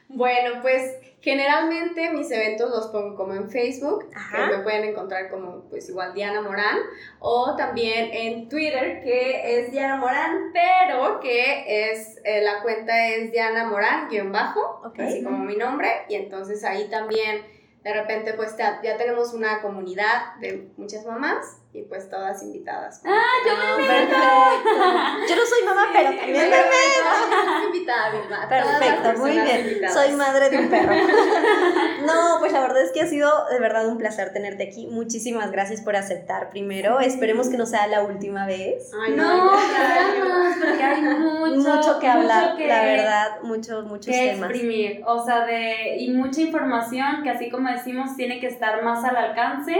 Bueno, pues generalmente mis eventos los pongo como en Facebook, Ajá. que me pueden encontrar como pues igual Diana Morán, o también en Twitter, que es Diana Morán, pero que es, eh, la cuenta es Diana Morán, guion bajo, Ok. así como mi nombre, y entonces ahí también de repente pues ya, ya tenemos una comunidad de muchas mamás y pues todas invitadas. Ah, yo No, me perfecto. Yo no soy mamá, pero también me meto. invitada, Vilma. Perfecto, muy bien. Soy madre de un perro. No, pues la verdad es que ha sido de verdad un placer tenerte aquí. Muchísimas gracias por aceptar primero. Esperemos que no sea la última vez. Ay, no, no porque hay mucho, mucho que hablar, la verdad, muchos, muchos que temas. exprimir, o sea, de, y mucha información que así como decimos tiene que estar más al alcance.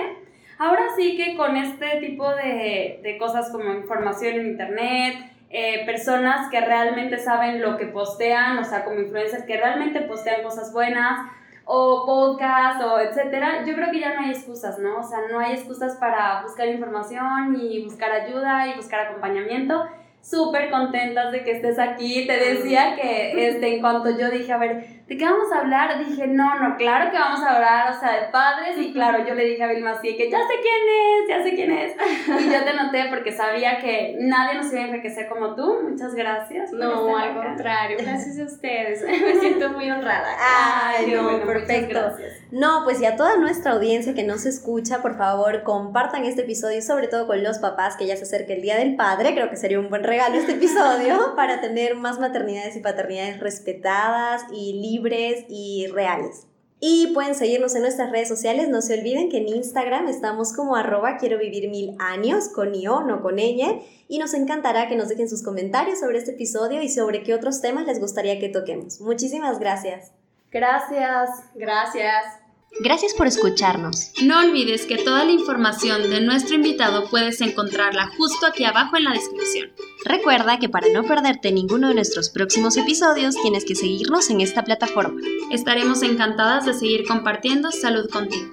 Ahora sí que con este tipo de, de cosas como información en internet, eh, personas que realmente saben lo que postean, o sea, como influencers que realmente postean cosas buenas, o podcast, o etcétera, yo creo que ya no hay excusas, ¿no? O sea, no hay excusas para buscar información y buscar ayuda y buscar acompañamiento súper contentas de que estés aquí. Te decía que este, en cuanto yo dije, a ver, ¿de qué vamos a hablar? Dije, no, no, claro que vamos a hablar, o sea, de padres. Y claro, yo le dije a Vilma así, que ya sé quién es, ya sé quién es. Y yo te noté porque sabía que nadie nos iba a enriquecer como tú. Muchas gracias. No, al contrario, gracias a ustedes. Me siento muy honrada. Ay, no, perfecto. No, pues y a toda nuestra audiencia que nos escucha, por favor, compartan este episodio, sobre todo con los papás, que ya se acerca el Día del Padre. Creo que sería un buen regalo este episodio para tener más maternidades y paternidades respetadas y libres libres y reales. Y pueden seguirnos en nuestras redes sociales. No se olviden que en Instagram estamos como arroba quiero vivir mil años, con IO, no con ella. Y nos encantará que nos dejen sus comentarios sobre este episodio y sobre qué otros temas les gustaría que toquemos. Muchísimas gracias. Gracias. Gracias. Gracias por escucharnos. No olvides que toda la información de nuestro invitado puedes encontrarla justo aquí abajo en la descripción. Recuerda que para no perderte ninguno de nuestros próximos episodios tienes que seguirnos en esta plataforma. Estaremos encantadas de seguir compartiendo salud contigo.